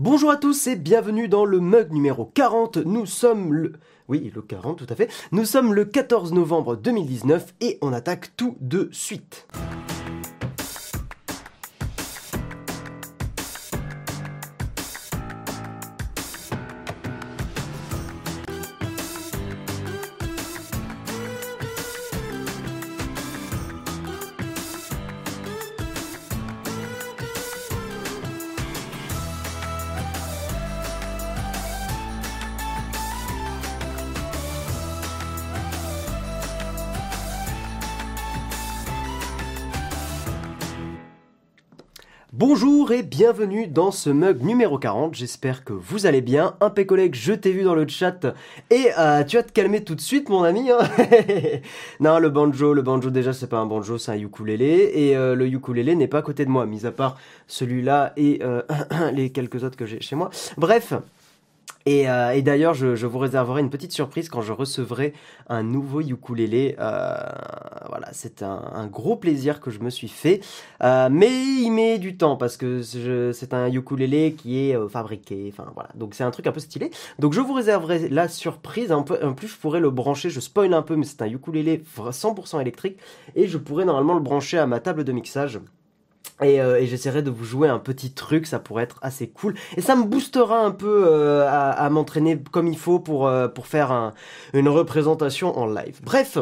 Bonjour à tous et bienvenue dans le mug numéro 40. Nous sommes le... Oui, le 40 tout à fait. Nous sommes le 14 novembre 2019 et on attaque tout de suite. Bienvenue dans ce mug numéro 40. J'espère que vous allez bien. Un collègue, je t'ai vu dans le chat et euh, tu vas te calmer tout de suite, mon ami. Hein. non, le banjo, le banjo déjà c'est pas un banjo, c'est un ukulélé et euh, le ukulélé n'est pas à côté de moi, mis à part celui-là et euh, les quelques autres que j'ai chez moi. Bref. Et, euh, et d'ailleurs, je, je, vous réserverai une petite surprise quand je recevrai un nouveau ukulélé. Euh, voilà, c'est un, un, gros plaisir que je me suis fait. Euh, mais il met du temps parce que c'est un ukulélé qui est euh, fabriqué. Enfin voilà, donc c'est un truc un peu stylé. Donc je vous réserverai la surprise. En plus, je pourrais le brancher. Je spoil un peu, mais c'est un ukulélé 100% électrique et je pourrais normalement le brancher à ma table de mixage. Et, euh, et j'essaierai de vous jouer un petit truc, ça pourrait être assez cool. Et ça me boostera un peu euh, à, à m'entraîner comme il faut pour, euh, pour faire un, une représentation en live. Bref,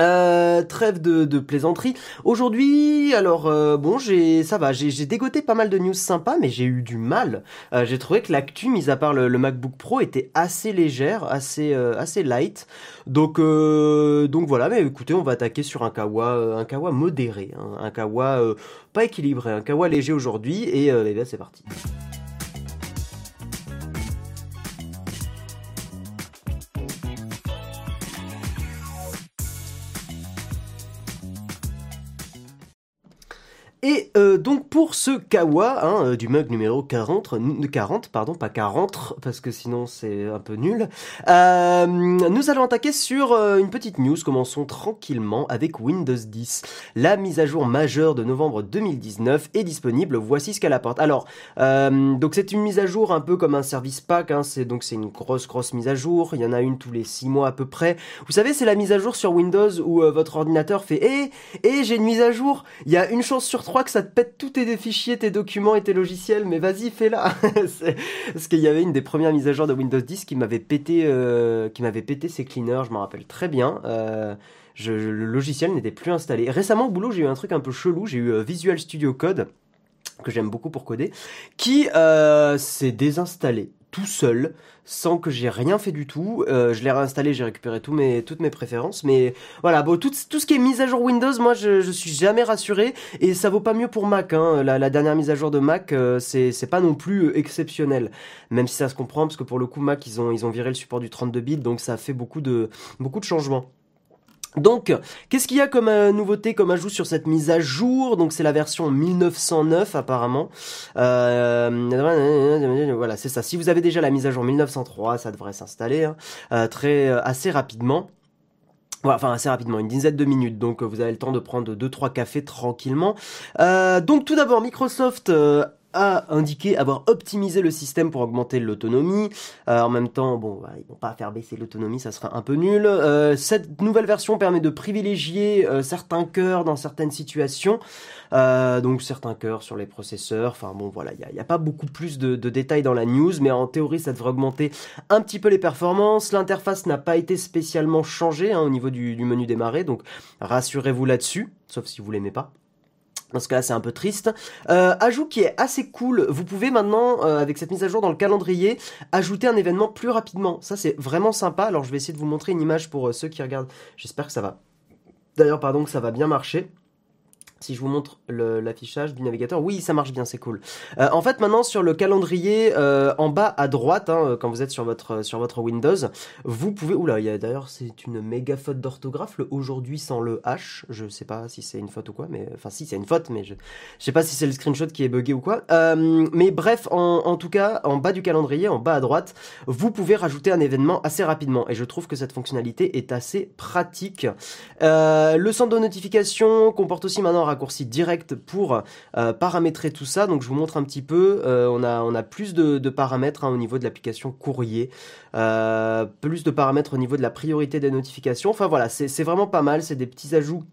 euh, trêve de, de plaisanterie. Aujourd'hui, alors euh, bon, j'ai ça va, j'ai dégoté pas mal de news sympas, mais j'ai eu du mal. Euh, j'ai trouvé que l'actu, mis à part le, le, MacBook Pro, était assez légère, assez euh, assez light. Donc euh, donc voilà, mais écoutez, on va attaquer sur un kawa, un kawa modéré, hein, un kawa pas équilibré, un kawa léger aujourd'hui, et, et bien c'est parti. Et euh, donc pour ce kawa, hein, euh, du mug numéro 40, 40, pardon, pas 40, parce que sinon c'est un peu nul, euh, nous allons attaquer sur euh, une petite news, commençons tranquillement avec Windows 10. La mise à jour majeure de novembre 2019 est disponible, voici ce qu'elle apporte. Alors, euh, donc c'est une mise à jour un peu comme un service pack, hein, c'est donc c'est une grosse grosse mise à jour, il y en a une tous les 6 mois à peu près. Vous savez, c'est la mise à jour sur Windows où votre ordinateur fait « Eh, eh, j'ai une mise à jour, il y a une chance sur crois que ça te pète tous tes fichiers, tes documents et tes logiciels, mais vas-y, fais-la. Parce qu'il y avait une des premières mises à jour de Windows 10 qui m'avait pété, euh, qui m'avait pété ses cleaners, je m'en rappelle très bien. Euh, je, le logiciel n'était plus installé. Récemment au boulot, j'ai eu un truc un peu chelou. J'ai eu euh, Visual Studio Code que j'aime beaucoup pour coder, qui s'est désinstallé tout seul, sans que j'ai rien fait du tout. Euh, je l'ai réinstallé, j'ai récupéré tous mes, toutes mes préférences. Mais voilà, bon, tout, tout ce qui est mise à jour Windows, moi, je, je suis jamais rassuré. Et ça vaut pas mieux pour Mac. Hein. La, la, dernière mise à jour de Mac, euh, c'est pas non plus exceptionnel. Même si ça se comprend, parce que pour le coup, Mac, ils ont, ils ont viré le support du 32 bits, donc ça a fait beaucoup de, beaucoup de changements. Donc, qu'est-ce qu'il y a comme euh, nouveauté, comme ajout sur cette mise à jour? Donc, c'est la version 1909 apparemment. Euh, voilà, c'est ça. Si vous avez déjà la mise à jour 1903, ça devrait s'installer hein, euh, très euh, assez rapidement. Voilà, enfin assez rapidement, une dizaine de minutes, donc vous avez le temps de prendre 2-3 cafés tranquillement. donc tout d'abord, Microsoft a indiqué avoir optimisé le système pour augmenter l'autonomie. Euh, en même temps, bon, bah, ils vont pas faire baisser l'autonomie, ça sera un peu nul. Euh, cette nouvelle version permet de privilégier euh, certains cœurs dans certaines situations. Donc certains cœurs sur les processeurs. Enfin bon, voilà, il n'y a, a, pas beaucoup plus de, de, détails dans la news, mais en théorie, ça devrait augmenter un petit peu les performances. L'interface n'a pas été spécialement changée hein, au niveau du, du menu démarrer, donc rassurez-vous là-dessus, sauf si vous l'aimez pas. Dans ce cas-là, c'est un peu triste. Euh, ajout qui est assez cool. Vous pouvez maintenant, euh, avec cette mise à jour dans le calendrier, ajouter un événement plus rapidement. Ça, c'est vraiment sympa. Alors, je vais essayer de vous montrer une image pour euh, ceux qui regardent. J'espère que ça va. D'ailleurs, pardon, que ça va bien marcher. Si je vous montre l'affichage du navigateur, oui, ça marche bien, c'est cool. Euh, en fait, maintenant sur le calendrier, euh, en bas à droite, hein, quand vous êtes sur votre sur votre Windows, vous pouvez. Oula, il y a d'ailleurs c'est une méga faute d'orthographe. Le aujourd'hui sans le H. Je sais pas si c'est une faute ou quoi, mais enfin si c'est une faute, mais je je sais pas si c'est le screenshot qui est buggé ou quoi. Euh, mais bref, en, en tout cas, en bas du calendrier, en bas à droite, vous pouvez rajouter un événement assez rapidement. Et je trouve que cette fonctionnalité est assez pratique. Euh, le centre de notification comporte aussi maintenant raccourci direct pour paramétrer tout ça. Donc je vous montre un petit peu. on, a, on a plus de, paramètres hein, au niveau de l'application courrier, plus de paramètres au niveau de la priorité des notifications. Enfin voilà, c'est vraiment pas mal. C'est des petits ajouts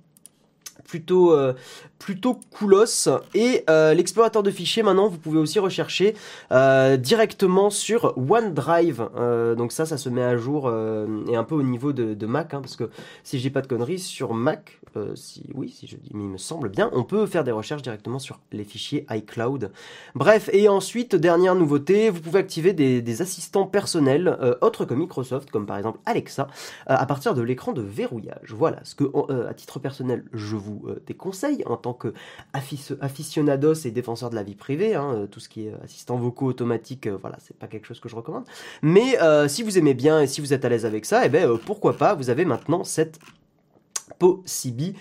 plutôt, euh, plutôt coolos. Et euh, l'explorateur de fichiers, maintenant, vous pouvez aussi rechercher euh, directement sur OneDrive. donc ça, ça se met à jour et un peu au niveau de, Mac, hein, parce que si je dis pas de conneries, sur Mac, si, oui, si je dis, il me semble bien, on peut faire des recherches directement sur les fichiers iCloud. Bref, et ensuite, dernière nouveauté, vous pouvez activer des, assistants personnels autres que Microsoft, comme par exemple Alexa, à partir de l'écran de verrouillage. Voilà, ce que, à titre personnel, je vous euh, des conseils en tant que aficionados et défenseur de la vie privée. Hein, euh, tout ce qui est assistant vocaux automatique, euh, voilà, c'est pas quelque chose que je recommande. Mais si vous aimez bien et si vous êtes à l'aise avec ça, eh ben pourquoi pas, vous avez maintenant cette possibilité.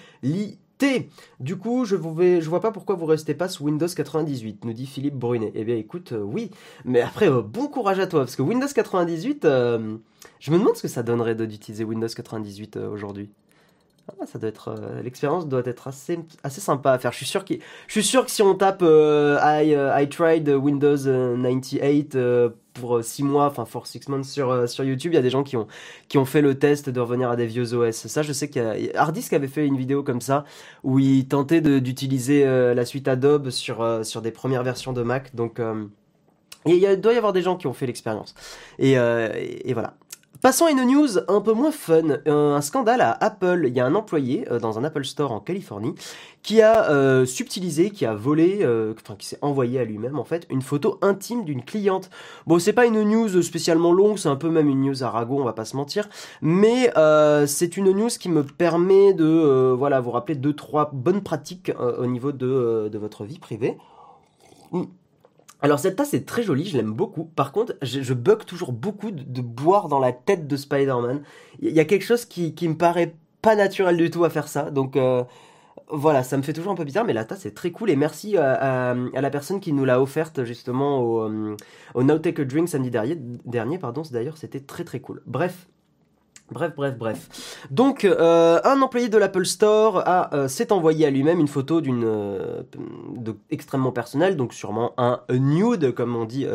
Du coup, je vous vois pas pourquoi vous restez pas sous Windows 98, nous dit Philippe Brunet. Eh bien, écoute, oui, mais après, bon courage à toi, parce que Windows 98, je me demande ce que ça donnerait d'utiliser Windows 98 aujourd'hui. Ah, ça doit être euh, l'expérience doit être assez assez sympa à faire. Je suis sûr que je suis sûr que si on tape euh, I, euh, I tried Windows 98 pour 6 mois, enfin for 6 months sur sur YouTube, il y a des gens qui ont qui ont fait le test de revenir à des vieux OS. Ça, je sais qu'il avait fait une vidéo comme ça où il tentait d'utiliser la suite Adobe sur sur des premières versions de Mac. Donc il, doit y avoir des gens qui ont fait l'expérience. et voilà. Passons à une news un peu moins fun, un scandale à Apple. Il y a un employé euh, dans un Apple Store en Californie qui a euh, subtilisé, qui a volé, euh, enfin qui s'est envoyé à lui-même en fait une photo intime d'une cliente. Bon, c'est pas une news spécialement longue, c'est un peu même une news à ragot, on va pas se mentir, mais c'est une news qui me permet de voilà vous rappeler deux trois bonnes pratiques au niveau de, de votre vie privée. Alors cette tasse est très jolie, je l'aime beaucoup. Par contre, je, bug toujours beaucoup de, boire dans la tête de Spider-Man. Il y a quelque chose qui, me paraît pas naturel du tout à faire ça. Donc euh, voilà, ça me fait toujours un peu bizarre, mais la tasse est très cool. Et merci à, la personne qui nous l'a offerte justement au, euh, au Now Take a Drink samedi dernier. dernier pardon, d'ailleurs, c'était très très cool. Bref, Bref, bref, bref. Donc, euh, un employé de l'Apple Store euh, s'est envoyé à lui-même une photo d'une euh, extrêmement personnelle, donc sûrement un nude, comme on dit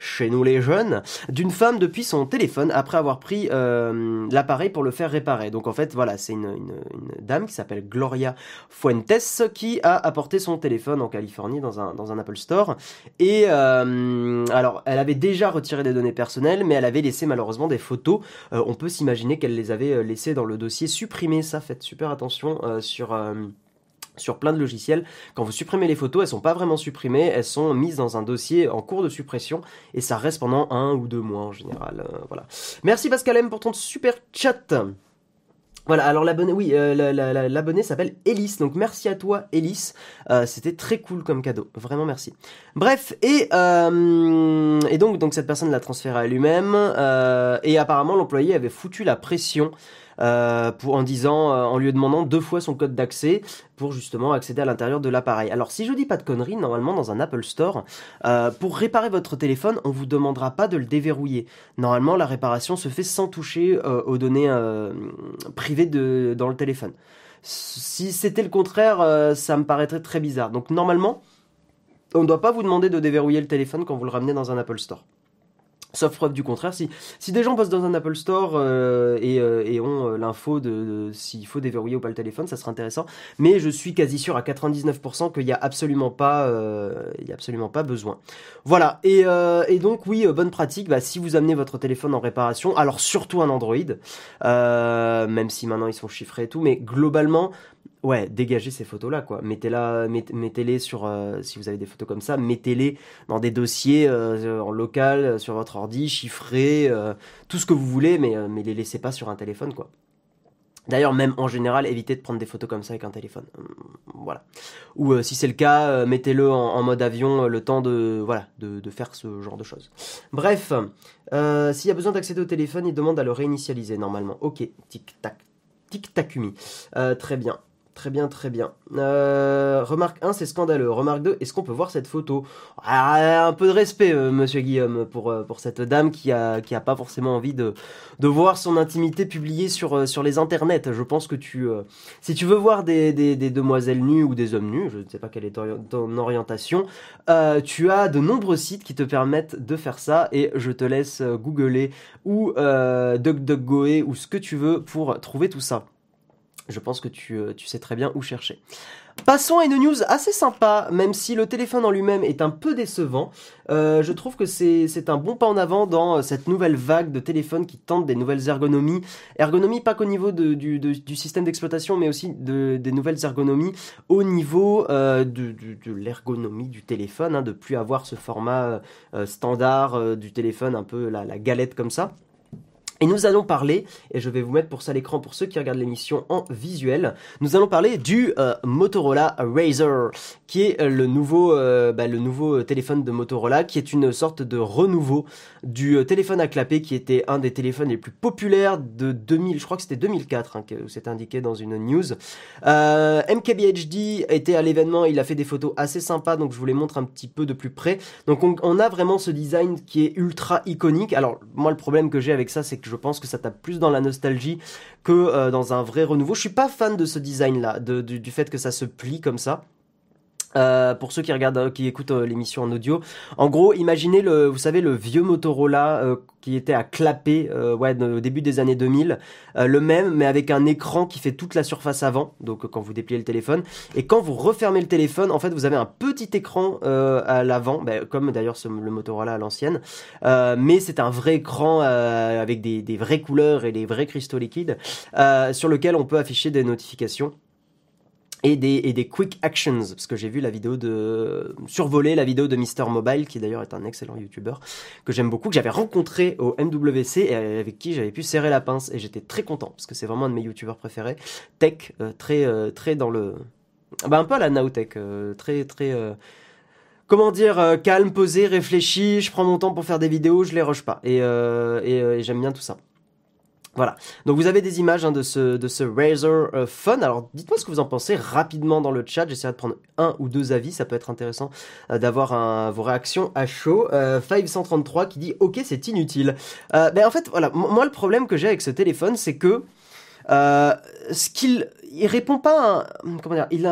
chez nous les jeunes, d'une femme depuis son téléphone après avoir pris l'appareil pour le faire réparer. Donc en fait, voilà, c'est une, une, une, dame qui s'appelle Gloria Fuentes qui a apporté son téléphone en Californie dans un dans un Apple Store. Et alors, elle avait déjà retiré des données personnelles, mais elle avait laissé malheureusement des photos. on peut s'imaginer qu'elle les avait euh, laissées dans le dossier supprimé. Ça, faites super attention euh, sur euh, sur plein de logiciels. Quand vous supprimez les photos, elles sont pas vraiment supprimées, elles sont mises dans un dossier en cours de suppression et ça reste pendant un ou deux mois en général. voilà. Merci Pascal M pour ton super chat. Voilà, alors l'abonné, oui, l'abonné s'appelle Elise, donc merci à toi Elise, c'était très cool comme cadeau, vraiment merci. Bref, et, et donc, donc cette personne l'a transféré à lui-même, et apparemment l'employé avait foutu la pression euh, en disant, euh, en lui demandant deux fois son code d'accès pour justement accéder à l'intérieur de l'appareil. Alors si je dis pas de conneries, normalement dans un Apple Store, euh, pour réparer votre téléphone, on vous demandera pas de le déverrouiller. Normalement, la réparation se fait sans toucher aux données privées dans le téléphone. Si c'était le contraire, ça me paraîtrait très bizarre. Donc normalement, on ne doit pas vous demander de déverrouiller le téléphone quand vous le ramenez dans un Apple Store. Sauf preuve du contraire, si, des gens bossent dans un Apple Store euh, et, euh, et, ont euh, l'info de, s'il faut déverrouiller ou pas le téléphone, ça serait intéressant. Mais je suis quasi sûr à 99% qu'il n'y a absolument pas, a absolument pas besoin. Voilà. Et, et donc oui, bonne pratique. Bah, si vous amenez votre téléphone en réparation, alors surtout un Android, même si maintenant ils sont chiffrés et tout, mais globalement, ouais, dégagez ces photos-là, quoi. Mettez-la, mettez-les sur, euh, si vous avez des photos comme ça, mettez-les dans des dossiers euh, en local, euh, sur votre ordi, chiffrés, tout ce que vous voulez, mais, mais les laissez pas sur un téléphone, quoi. D'ailleurs, même en général, évitez de prendre des photos comme ça avec un téléphone. Voilà. Ou si c'est le cas, mettez-le en, mode avion le temps de, voilà, de, de, faire ce genre de choses. Bref, s'il y a besoin d'accéder au téléphone, il demande à le réinitialiser normalement. Ok, tic-tac, tic-tacumi. très bien. Très bien, très bien. Euh, remarque 1, c'est scandaleux. Remarque 2, est-ce qu'on peut voir cette photo? Ah, Un peu de respect, euh, monsieur Guillaume, pour, euh, pour cette dame qui a, qui a pas forcément envie de, de voir son intimité publiée sur, sur les internets. Je pense que tu, si tu veux voir des, des, des, demoiselles nues ou des hommes nus, je ne sais pas quelle est ton orientation, tu as de nombreux sites qui te permettent de faire ça et je te laisse googler ou DuckDuckGoer ou ce que tu veux pour trouver tout ça je pense que euh, tu, sais très bien où chercher. Passons à une news assez sympa, même si le téléphone en lui-même est un peu décevant. Euh, je trouve que c'est un bon pas en avant dans euh, cette nouvelle vague de téléphones qui tentent des nouvelles ergonomies. Ergonomie pas qu'au niveau du, système d'exploitation, mais aussi des nouvelles ergonomies au niveau de, l'ergonomie du téléphone, hein, de plus avoir ce format standard du téléphone, un peu la galette comme ça. Et nous allons parler, et je vais vous mettre pour ça l'écran pour ceux qui regardent l'émission en visuel, nous allons parler du euh, Motorola Razr, qui est euh, le nouveau, euh, bah, le nouveau téléphone de Motorola, qui est une sorte de renouveau du téléphone à clapper, qui était un des téléphones les plus populaires de 2000, je crois que c'était 2004, hein, que c'est indiqué dans une news. MKBHD était à l'événement, il a fait des photos assez sympas, donc je vous les montre un petit peu de plus près. Donc on, on a vraiment ce design qui est ultra iconique. Alors moi le problème que j'ai avec ça, c'est que je pense que ça tape plus dans la nostalgie que euh, dans un vrai renouveau. Je suis pas fan de ce design-là, du, fait que ça se plie comme ça. Euh, pour ceux qui regardent, euh, qui écoutent l'émission en audio, en gros, imaginez le, vous savez, le vieux Motorola qui était à clapper euh, ouais, au début des années 2000, euh, le même, mais avec un écran qui fait toute la surface avant, donc euh, quand vous dépliez le téléphone. Et quand vous refermez le téléphone, en fait, vous avez un petit écran à l'avant, ben, comme d'ailleurs le Motorola à l'ancienne, mais c'est un vrai écran avec des, des, vraies couleurs et des vrais cristaux liquides, sur lequel on peut afficher des notifications et des, quick actions, parce que j'ai vu la vidéo de survoler la vidéo de Mister Mobile, qui d'ailleurs est un excellent youtubeur que j'aime beaucoup, que j'avais rencontré au MWC et avec qui j'avais pu serrer la pince et j'étais très content parce que c'est vraiment un de mes youtubeurs préférés, tech, euh, très euh, très dans le, bah un peu à la Nowtech, euh, très très comment dire calme, posé, réfléchi, je prends mon temps pour faire des vidéos, je les rush pas et j'aime bien tout ça. Voilà. Donc vous avez des images hein, de ce de ce Razer euh, Phone. Alors dites-moi ce que vous en pensez rapidement dans le chat. J'essaierai de prendre un ou deux avis. Ça peut être intéressant euh, d'avoir vos réactions à chaud. Euh, 533 qui dit OK c'est inutile. Euh, ben en fait voilà. Moi le problème que j'ai avec ce téléphone c'est que ce qu'il il répond pas à comment dire il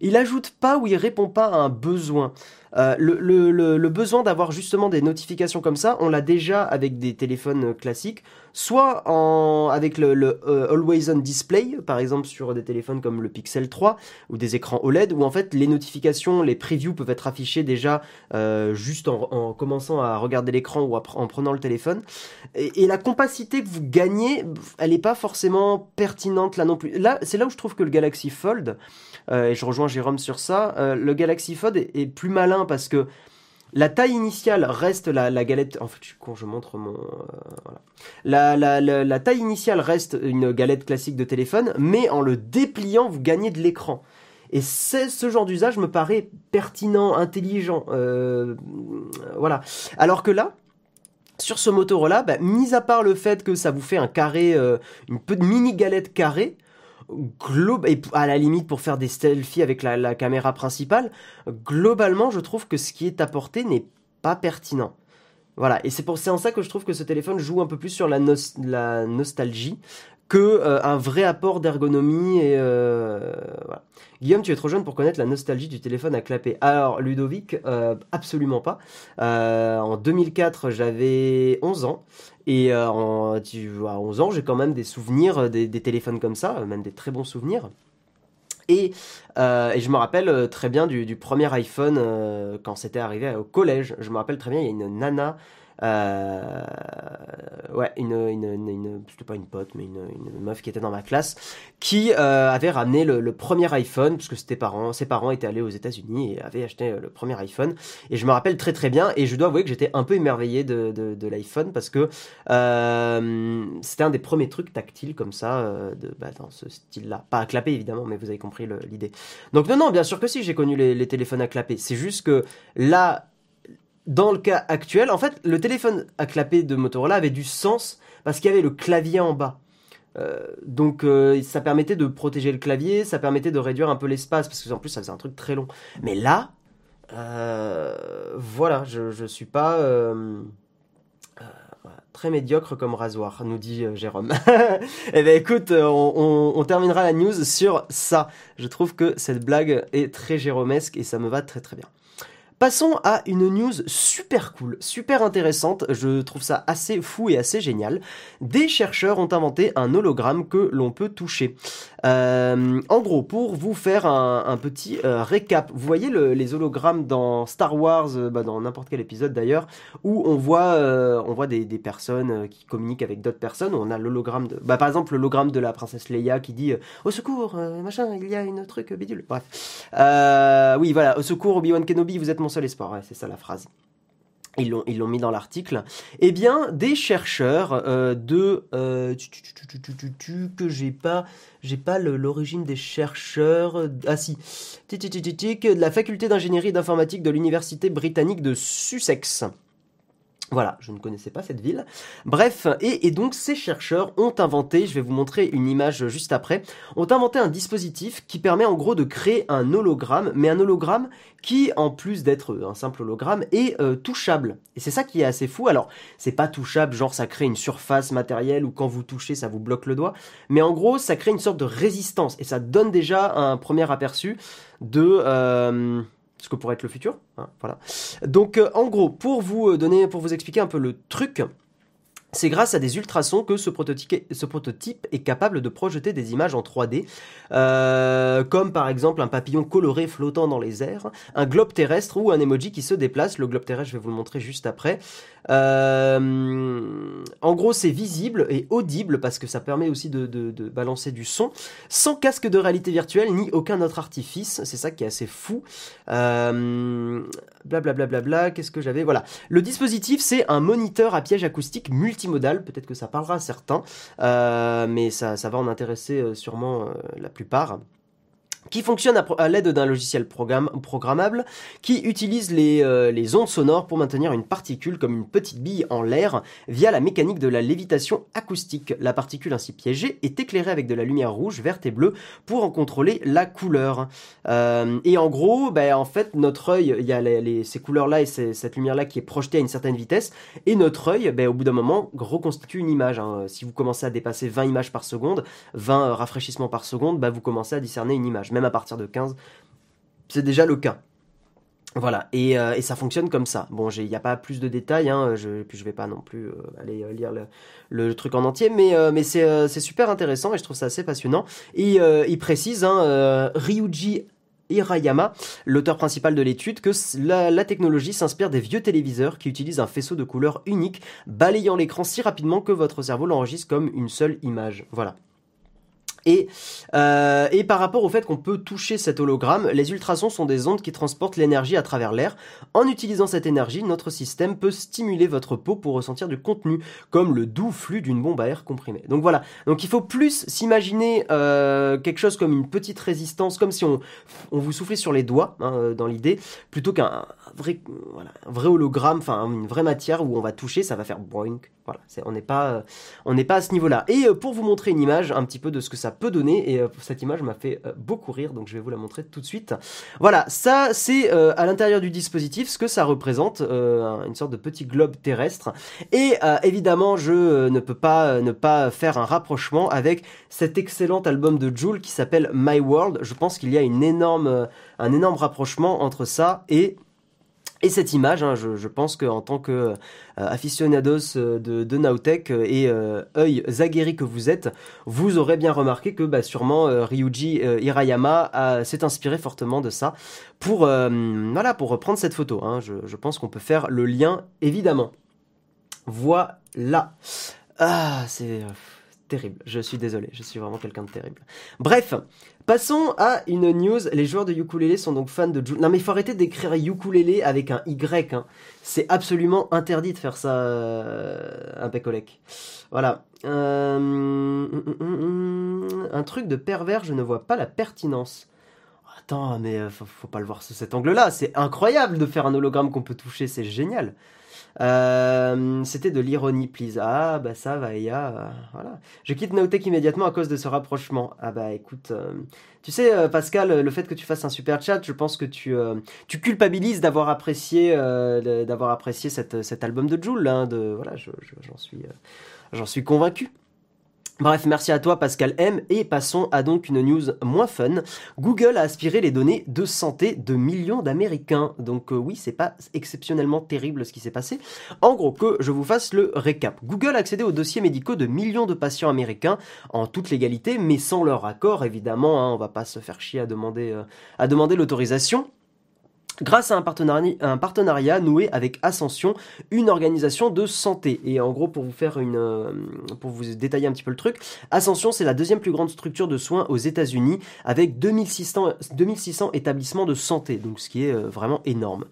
il ajoute pas ou il répond pas à un besoin. Euh, le, besoin d'avoir justement des notifications comme ça, on l'a déjà avec des téléphones classiques, soit en, avec le, euh, Always On Display, par exemple sur des téléphones comme le Pixel 3 ou des écrans OLED, où en fait les notifications, les previews peuvent être affichées déjà euh, juste en, commençant à regarder l'écran ou en prenant le téléphone. Et, la compacité que vous gagnez, elle n'est pas forcément pertinente là non plus. Là, c'est là où je trouve que le Galaxy Fold, et je rejoins Jérôme sur ça, le Galaxy Fold est plus malin parce que la taille initiale reste la, galette. En fait, je montre mon. Euh, la, taille initiale reste une galette classique de téléphone, mais en le dépliant, vous gagnez de l'écran. Et ce genre d'usage me paraît pertinent, intelligent. Euh, voilà. Alors que là, sur ce Motorola, bah, mis à part le fait que ça vous fait un carré, euh, une mini galette carrée, et à la limite pour faire des selfies avec la, caméra principale, globalement, je trouve que ce qui est apporté n'est pas pertinent. Voilà, et c'est pour en ça que je trouve que ce téléphone joue un peu plus sur la, nostalgie que euh, un vrai apport d'ergonomie euh. Guillaume, tu es trop jeune pour connaître la nostalgie du téléphone à clapper. Alors Ludovic, euh, absolument pas. en 2004, j'avais 11 ans et en, tu, à 11 ans, j'ai quand même des souvenirs des, téléphones comme ça, même des très bons souvenirs. Et, je me rappelle très bien du, premier iPhone quand c'était arrivé au collège. Je me rappelle très bien, il y a une nana euh, ouais, une, une, une, c'était pas une pote, mais une, une, meuf qui était dans ma classe, qui euh, avait ramené le, premier iPhone, parce que parents, ses parents étaient allés aux États-Unis et avaient acheté le premier iPhone. Et je me rappelle très très bien, et je dois avouer que j'étais un peu émerveillé de, l'iPhone parce que euh, c'était un des premiers trucs tactiles comme ça, euh, bah, dans ce style-là. Pas à clapper évidemment, mais vous avez compris l'idée. Donc non, non, bien sûr que si, j'ai connu les, les téléphones à clapper. C'est juste que là, dans le cas actuel, en fait, le téléphone à clapper de Motorola avait du sens parce qu'il y avait le clavier en bas. donc ça permettait de protéger le clavier, ça permettait de réduire un peu l'espace, parce que en plus ça faisait un truc très long. Mais là, voilà, je, je suis pas très médiocre comme rasoir, nous dit euh, Jérôme. eh ben écoute, euh, on, terminera la news sur ça. Je trouve que cette blague est très jéromesque et ça me va très très bien. Passons à une news super cool, super intéressante, je trouve ça assez fou et assez génial. Des chercheurs ont inventé un hologramme que l'on peut toucher. Euh, en gros, pour vous faire un, petit euh, récap, vous voyez les hologrammes dans Star Wars, euh, bah, dans n'importe quel épisode d'ailleurs, où on voit, on voit des, personnes qui communiquent avec d'autres personnes. On a l'hologramme de, bah, par exemple, l'hologramme de la princesse Leia qui dit au secours, machin, il y a une truc bidule. Bref, oui, voilà, au secours Obi-Wan Kenobi, vous êtes mon seul espoir. c'est ça la phrase. Ils l'ont, ils l'ont mis dans l'article. Eh bien, des chercheurs euh, de euh, que j'ai pas, j'ai pas l'origine des chercheurs. Ah si, de la faculté d'ingénierie et d'informatique de l'université britannique de Sussex. Voilà, je ne connaissais pas cette ville. Bref, et, donc ces chercheurs ont inventé, je vais vous montrer une image juste après, ont inventé un dispositif qui permet en gros de créer un hologramme, mais un hologramme qui, en plus d'être un simple hologramme, est euh, touchable. Et c'est ça qui est assez fou. Alors, c'est pas touchable, genre ça crée une surface matérielle ou quand vous touchez, ça vous bloque le doigt, mais en gros, ça crée une sorte de résistance et ça donne déjà un premier aperçu de... Euh, ce que pourrait être le futur. Hein, voilà. Donc euh, en gros, pour vous euh, donner, pour vous expliquer un peu le truc, c'est grâce à des ultrasons que ce prototype, est capable de projeter des images en 3D, euh, comme par exemple un papillon coloré flottant dans les airs, un globe terrestre ou un emoji qui se déplace. Le globe terrestre, je vais vous le montrer juste après. Euh, en gros, c'est visible et audible parce que ça permet aussi de, balancer du son, sans casque de réalité virtuelle ni aucun autre artifice. C'est ça qui est assez fou. Euh, blablabla, bla, bla, qu'est-ce que j'avais? Voilà. Le dispositif, c'est un moniteur à piège acoustique multimodal. Peut-être que ça parlera à certains, euh, mais ça, va en intéresser euh, sûrement la plupart qui fonctionne à, l'aide d'un logiciel programmable qui utilise euh, les, ondes sonores pour maintenir une particule comme une petite bille en l'air via la mécanique de la lévitation acoustique. La particule ainsi piégée est éclairée avec de la lumière rouge, verte et bleue pour en contrôler la couleur. Euh, et en gros, ben, en fait, notre œil, il y a ces couleurs-là et cette lumière-là qui est projetée à une certaine vitesse, et notre œil, ben, au bout d'un moment, reconstitue une image. Hein. Si vous commencez à dépasser 20 images par seconde, 20 rafraîchissements par seconde, ben, vous commencez à discerner une image même à partir de 15. C'est déjà le cas. Voilà, euh, et, ça fonctionne comme ça. Bon, il n'y a pas plus de détails, hein, je, puis je vais pas non plus euh, aller euh, lire le, truc en entier, mais, mais c'est super intéressant et je trouve ça assez passionnant. Et il précise, hein, Ryuji Hirayama, l'auteur principal de l'étude, que la, la technologie s'inspire des vieux téléviseurs qui utilisent un faisceau de couleurs unique, balayant l'écran si rapidement que votre cerveau l'enregistre comme une seule image. Voilà. Et, euh, et par rapport au fait qu'on peut toucher cet hologramme, les ultrasons sont des ondes qui transportent l'énergie à travers l'air. En utilisant cette énergie, notre système peut stimuler votre peau pour ressentir du contenu, comme le doux flux d'une bombe à air comprimée. Donc voilà, donc il faut plus s'imaginer euh, quelque chose comme une petite résistance, comme si on, vous soufflait sur les doigts, hein, euh, dans l'idée, plutôt qu'un vrai, vrai hologramme, enfin une vraie matière où on va toucher, ça va faire boink. Voilà, on n'est pas, n'est pas à ce niveau-là. Et pour vous montrer une image un petit peu de ce que ça peut donner. Et euh, cette image m'a fait euh, beaucoup rire, donc je vais vous la montrer tout de suite. Voilà, ça c'est euh, à l'intérieur du dispositif ce que ça représente, une sorte de petit globe terrestre. Et évidemment, je ne peux pas ne pas faire un rapprochement avec cet excellent album de Joule qui s'appelle My World. Je pense qu'il y a une énorme, un énorme rapprochement entre ça et et cette image, hein, je, pense qu'en tant que euh, aficionados euh, de, de Nowtech euh, et œil zaguerri que vous êtes, vous aurez bien remarqué que bah, sûrement Ryuji Hirayama s'est inspiré fortement de ça pour, voilà, pour reprendre cette photo. Hein. Je, je pense qu'on peut faire le lien, évidemment. Voilà. Ah, c'est terrible. Je suis désolé, je suis vraiment quelqu'un de terrible. Bref, passons à une news. Les joueurs de ukulélé sont donc fans de Non mais il faut arrêter d'écrire ukulélé avec un Y. Hein. C'est absolument interdit de faire ça, euh, un pécolec. Voilà. Euh, un truc de pervers, je ne vois pas la pertinence. Attends, mais euh, faut, pas le voir sous cet angle-là. C'est incroyable de faire un hologramme qu'on peut toucher, c'est génial. Euh, c'était de l'ironie, please. Ah, bah ça, va, euh, voilà. Je quitte Naotech immédiatement à cause de ce rapprochement. Ah bah écoute, tu sais, Pascal, le fait que tu fasses un super chat, je pense que tu, tu culpabilises d'avoir apprécié, d'avoir apprécié cet album de Joule. Hein, de, voilà, j'en suis convaincu. Bref, merci à toi Pascal M. Et passons à donc une news moins fun. Google a aspiré les données de santé de millions d'Américains. Donc euh, oui, c'est pas exceptionnellement terrible ce qui s'est passé. En gros, que je vous fasse le récap. Google a accédé aux dossiers médicaux de millions de patients américains en toute légalité, mais sans leur accord évidemment. Hein, on va pas se faire chier à demander, euh, à demander l'autorisation grâce à un partenariat, noué avec Ascension, une organisation de santé. Et en gros, pour vous faire une, euh, pour vous détailler un petit peu le truc, Ascension, c'est la deuxième plus grande structure de soins aux États-Unis, avec 2600, 2600 établissements de santé, donc ce qui est euh, vraiment énorme.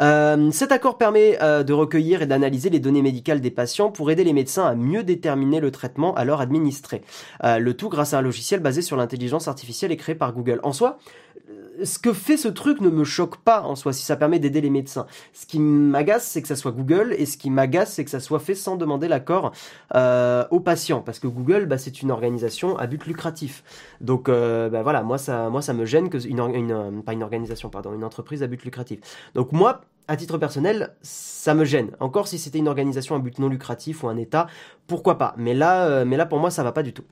Euh, cet accord permet de recueillir et d'analyser les données médicales des patients pour aider les médecins à mieux déterminer le traitement à leur administrer. le tout grâce à un logiciel basé sur l'intelligence artificielle et créé par Google. En soi, ce que fait ce truc ne me choque pas en soi, si ça permet d'aider les médecins. Ce qui m'agace, c'est que ça soit Google, et ce qui m'agace, c'est que ça soit fait sans demander l'accord euh, aux patients, parce que Google, bah, c'est une organisation à but lucratif. Donc, euh, bah, voilà, moi ça, moi ça me gêne que une, une, pas une organisation, pardon, une entreprise à but lucratif. Donc moi, à titre personnel, ça me gêne. Encore si c'était une organisation à but non lucratif ou un État, pourquoi pas. Mais là, euh, pour moi, ça va pas du tout.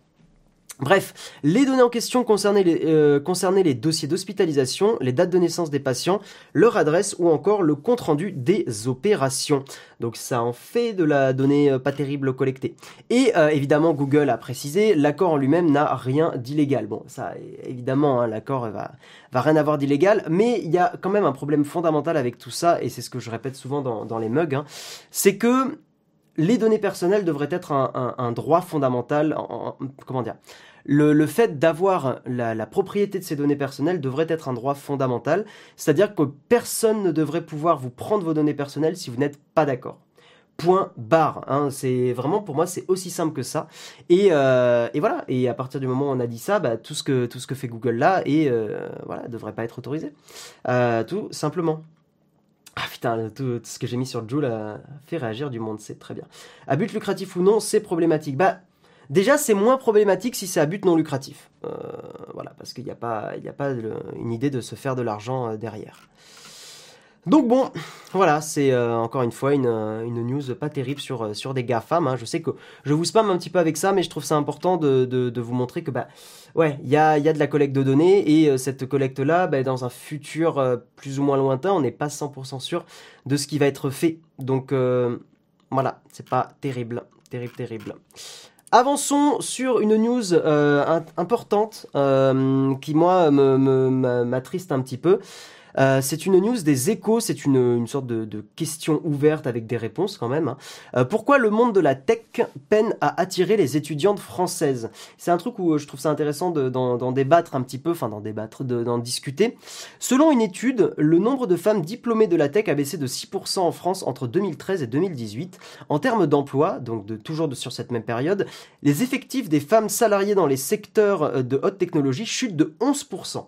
Bref, les données en question concernaient les, euh, dossiers d'hospitalisation, les dates de naissance des patients, leur adresse ou encore le compte-rendu des opérations. Donc ça en fait de la donnée euh, pas terrible collectée. Et euh, évidemment, Google a précisé, l'accord en lui-même n'a rien d'illégal. Bon, ça évidemment, hein, l'accord va, rien avoir d'illégal, mais il y a quand même un problème fondamental avec tout ça, et c'est ce que je répète souvent dans, les mugs, hein. c'est que les données personnelles devraient être un, droit fondamental, comment dire le, fait d'avoir la, propriété de ces données personnelles devrait être un droit fondamental, c'est-à-dire que personne ne devrait pouvoir vous prendre vos données personnelles si vous n'êtes pas d'accord. Point barre. Hein. c'est vraiment pour moi c'est aussi simple que ça. Et, euh, voilà. Et à partir du moment où on a dit ça, bah, tout ce que tout ce que fait Google là et euh, voilà devrait pas être autorisé. Euh, tout simplement. Ah putain, tout, ce que j'ai mis sur Joule a fait réagir du monde, c'est très bien. À but lucratif ou non, c'est problématique. Bah Déjà, c'est moins problématique si c'est à but non lucratif. Euh, voilà, parce qu'il n'y a pas, une idée de se faire de l'argent euh, derrière. Donc bon, voilà, c'est euh, encore une fois une, news pas terrible sur, des GAFAM. Hein. Je sais que je vous spam un petit peu avec ça, mais je trouve ça important de, vous montrer que bah ouais, il y a, y a de la collecte de données et cette collecte-là, bah, dans un futur plus ou moins lointain, on n'est pas 100% sûr de ce qui va être fait. Donc voilà, c'est pas terrible, terrible, terrible. Avançons sur une news euh, importante euh, qui moi m'attriste un petit peu. Euh, c'est une news des échos, c'est une, sorte de, question ouverte avec des réponses quand même. Hein. Euh, pourquoi le monde de la tech peine à attirer les étudiantes françaises? C'est un truc où je trouve ça intéressant d'en débattre un petit peu, enfin d'en débattre, d'en discuter. Selon une étude, le nombre de femmes diplômées de la tech a baissé de 6% en France entre 2013 et 2018. En termes d'emploi, donc de, toujours sur cette même période, les effectifs des femmes salariées dans les secteurs euh, de haute technologie chutent de 11%.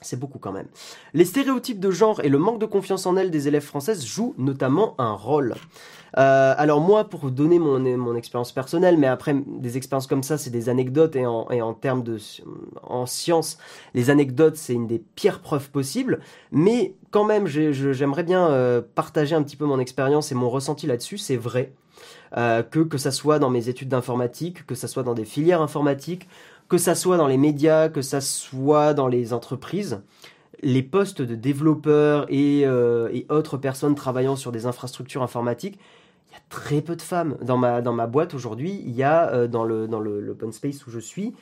C'est beaucoup quand même. Les stéréotypes de genre et le manque de confiance en elles des élèves françaises jouent notamment un rôle. Euh, alors moi, pour donner mon, mon expérience personnelle, mais après des expériences comme ça, c'est des anecdotes et en, termes de en science, les anecdotes c'est une des pires preuves possibles. Mais quand même, j'aimerais bien euh, partager un petit peu mon expérience et mon ressenti là-dessus. C'est vrai euh, que que ça soit dans mes études d'informatique, que ça soit dans des filières informatiques que ça soit dans les médias, que ça soit dans les entreprises, les postes de développeurs et, euh, autres personnes travaillant sur des infrastructures informatiques, il y a très peu de femmes. Dans ma, dans ma boîte aujourd'hui, il y a euh, dans le dans l'open space où je suis,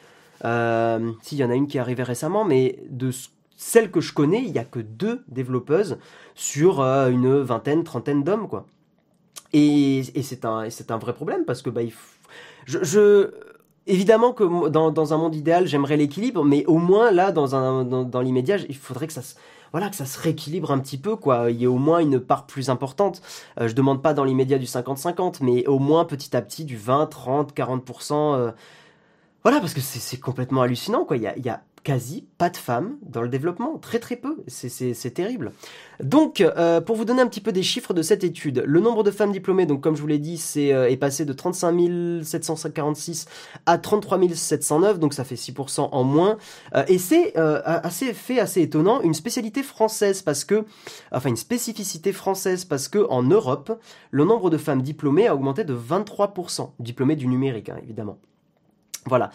euh, s'il y en a une qui est arrivée récemment, mais de celles que je connais, il n'y a que deux développeuses sur une vingtaine, trentaine d'hommes, quoi. Et, et c'est un, un vrai problème parce que bah, il je Évidemment que dans, un monde idéal, j'aimerais l'équilibre, mais au moins là, dans, un, dans, l'immédiat, il faudrait que ça se, voilà, que ça se rééquilibre un petit peu, quoi. Il y ait au moins une part plus importante. Euh, je demande pas dans l'immédiat du 50-50, mais au moins petit à petit du 20, 30, 40%. Voilà, parce que c'est complètement hallucinant, quoi. Il y a quasi pas de femmes dans le développement, très très peu, c'est terrible. Donc, euh, pour vous donner un petit peu des chiffres de cette étude, le nombre de femmes diplômées, donc comme je vous l'ai dit, euh, est passé de 35 746 à 33 709, donc ça fait 6% en moins. Euh, et c'est assez fait assez étonnant, une spécialité française parce que, enfin une spécificité française parce que en Europe, le nombre de femmes diplômées a augmenté de 23%, diplômées du numérique hein, évidemment. Voilà.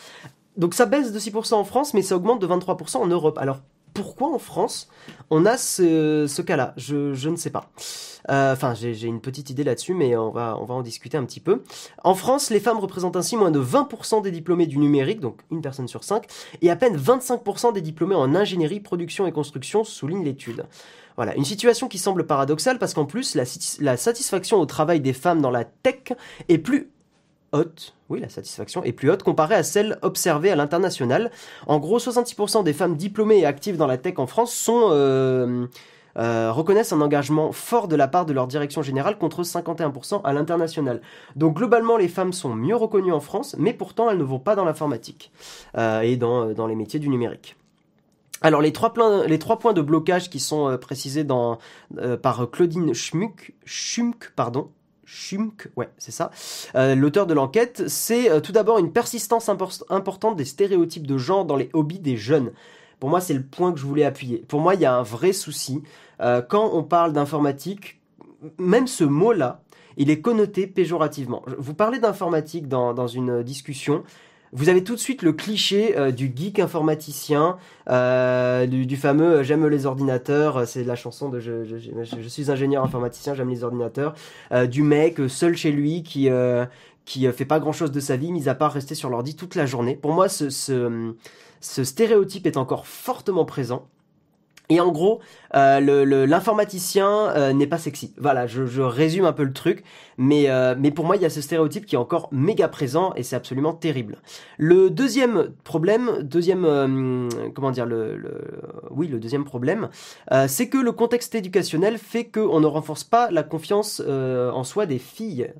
Donc ça baisse de 6% en France, mais ça augmente de 23% en Europe. Alors pourquoi en France on a ce, cas-là? Je, ne sais pas. Euh, enfin, j'ai une petite idée là-dessus, mais on va, en discuter un petit peu. En France, les femmes représentent ainsi moins de 20% des diplômés du numérique, donc une personne sur cinq, et à peine 25% des diplômés en ingénierie, production et construction, souligne l'étude. Voilà, une situation qui semble paradoxale parce qu'en plus, la satisfaction au travail des femmes dans la tech est plus haute, oui, la satisfaction est plus haute comparée à celle observée à l'international. En gros, 66% des femmes diplômées et actives dans la tech en France euh, euh, reconnaissent un engagement fort de la part de leur direction générale contre 51% à l'international. Donc globalement, les femmes sont mieux reconnues en France, mais pourtant elles ne vont pas dans l'informatique euh, et dans, les métiers du numérique. Alors les trois, points de blocage qui sont précisés par Claudine Schmuck, Schumk, pardon, Schumk, ouais, c'est ça. Euh, l'auteur de l'enquête, c'est euh, tout d'abord une persistance importante des stéréotypes de genre dans les hobbies des jeunes. Pour moi, c'est le point que je voulais appuyer. Pour moi, il y a un vrai souci. Euh, quand on parle d'informatique, même ce mot-là, il est connoté péjorativement. Vous parlez d'informatique dans, dans, une discussion, vous avez tout de suite le cliché euh, du geek informaticien, euh, du, fameux euh, j'aime les ordinateurs, c'est la chanson de je, suis ingénieur informaticien, j'aime les ordinateurs, du mec seul chez lui qui qui fait pas grand chose de sa vie, mis à part rester sur l'ordi toute la journée. Pour moi, ce stéréotype est encore fortement présent. Et en gros, euh, l'informaticien euh, n'est pas sexy. Voilà, je, résume un peu le truc, mais, euh, mais pour moi, il y a ce stéréotype qui est encore méga présent et c'est absolument terrible. Le deuxième problème, deuxième, comment dire, le, oui, le deuxième problème, c'est que le contexte éducationnel fait qu'on ne renforce pas la confiance en soi des filles,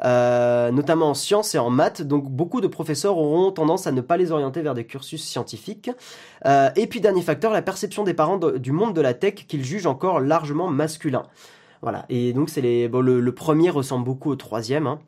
notamment en sciences et en maths. Donc, beaucoup de professeurs auront tendance à ne pas les orienter vers des cursus scientifiques. et puis, dernier facteur, la perception des parents du monde de la tech qu'il juge encore largement masculin. Voilà, et donc c'est le, premier ressemble beaucoup au troisième. Hein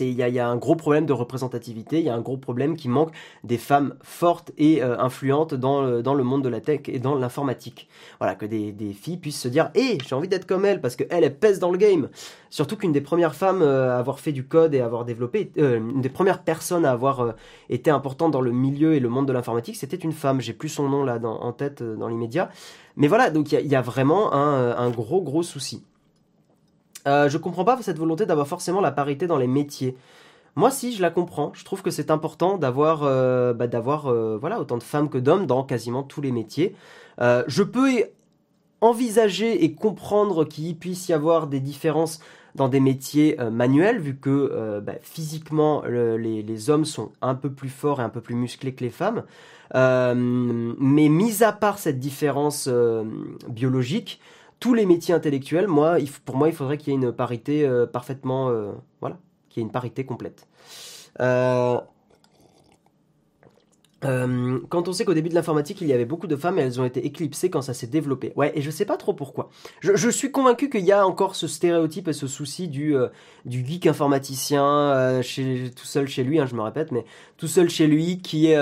il y a, un gros problème de représentativité, il y a un gros problème qui manque des femmes fortes et euh, influentes dans le, dans le monde de la tech et dans l'informatique. Voilà, que des, des, filles puissent se dire hé, j'ai envie d'être comme elle parce qu'elle, elle pèse dans le game. Surtout qu'une des premières femmes euh, à avoir fait du code et à avoir développé, euh, une des premières personnes à avoir été importante dans le milieu et le monde de l'informatique, c'était une femme. J'ai plus son nom là dans, en tête dans l'immédiat. Mais voilà, donc il y, y a, vraiment un, un gros gros souci. Euh, je comprends pas cette volonté d'avoir forcément la parité dans les métiers. Moi, si, je la comprends. Je trouve que c'est important d'avoir, euh, bah, euh, voilà, autant de femmes que d'hommes dans quasiment tous les métiers. je peux envisager et comprendre qu'il puisse y avoir des différences dans des métiers manuels, vu que bah, physiquement les, hommes sont un peu plus forts et un peu plus musclés que les femmes. mais mis à part cette différence biologique, tous les métiers intellectuels, moi, pour moi, il faudrait qu'il y ait une parité euh, parfaitement, euh, voilà, qu'il y ait une parité complète. Euh, quand on sait qu'au début de l'informatique, il y avait beaucoup de femmes et elles ont été éclipsées quand ça s'est développé. Ouais, et je sais pas trop pourquoi. Je, suis convaincu qu'il y a encore ce stéréotype et ce souci du, geek informaticien tout seul chez lui, hein, je me répète, mais tout seul chez lui qui est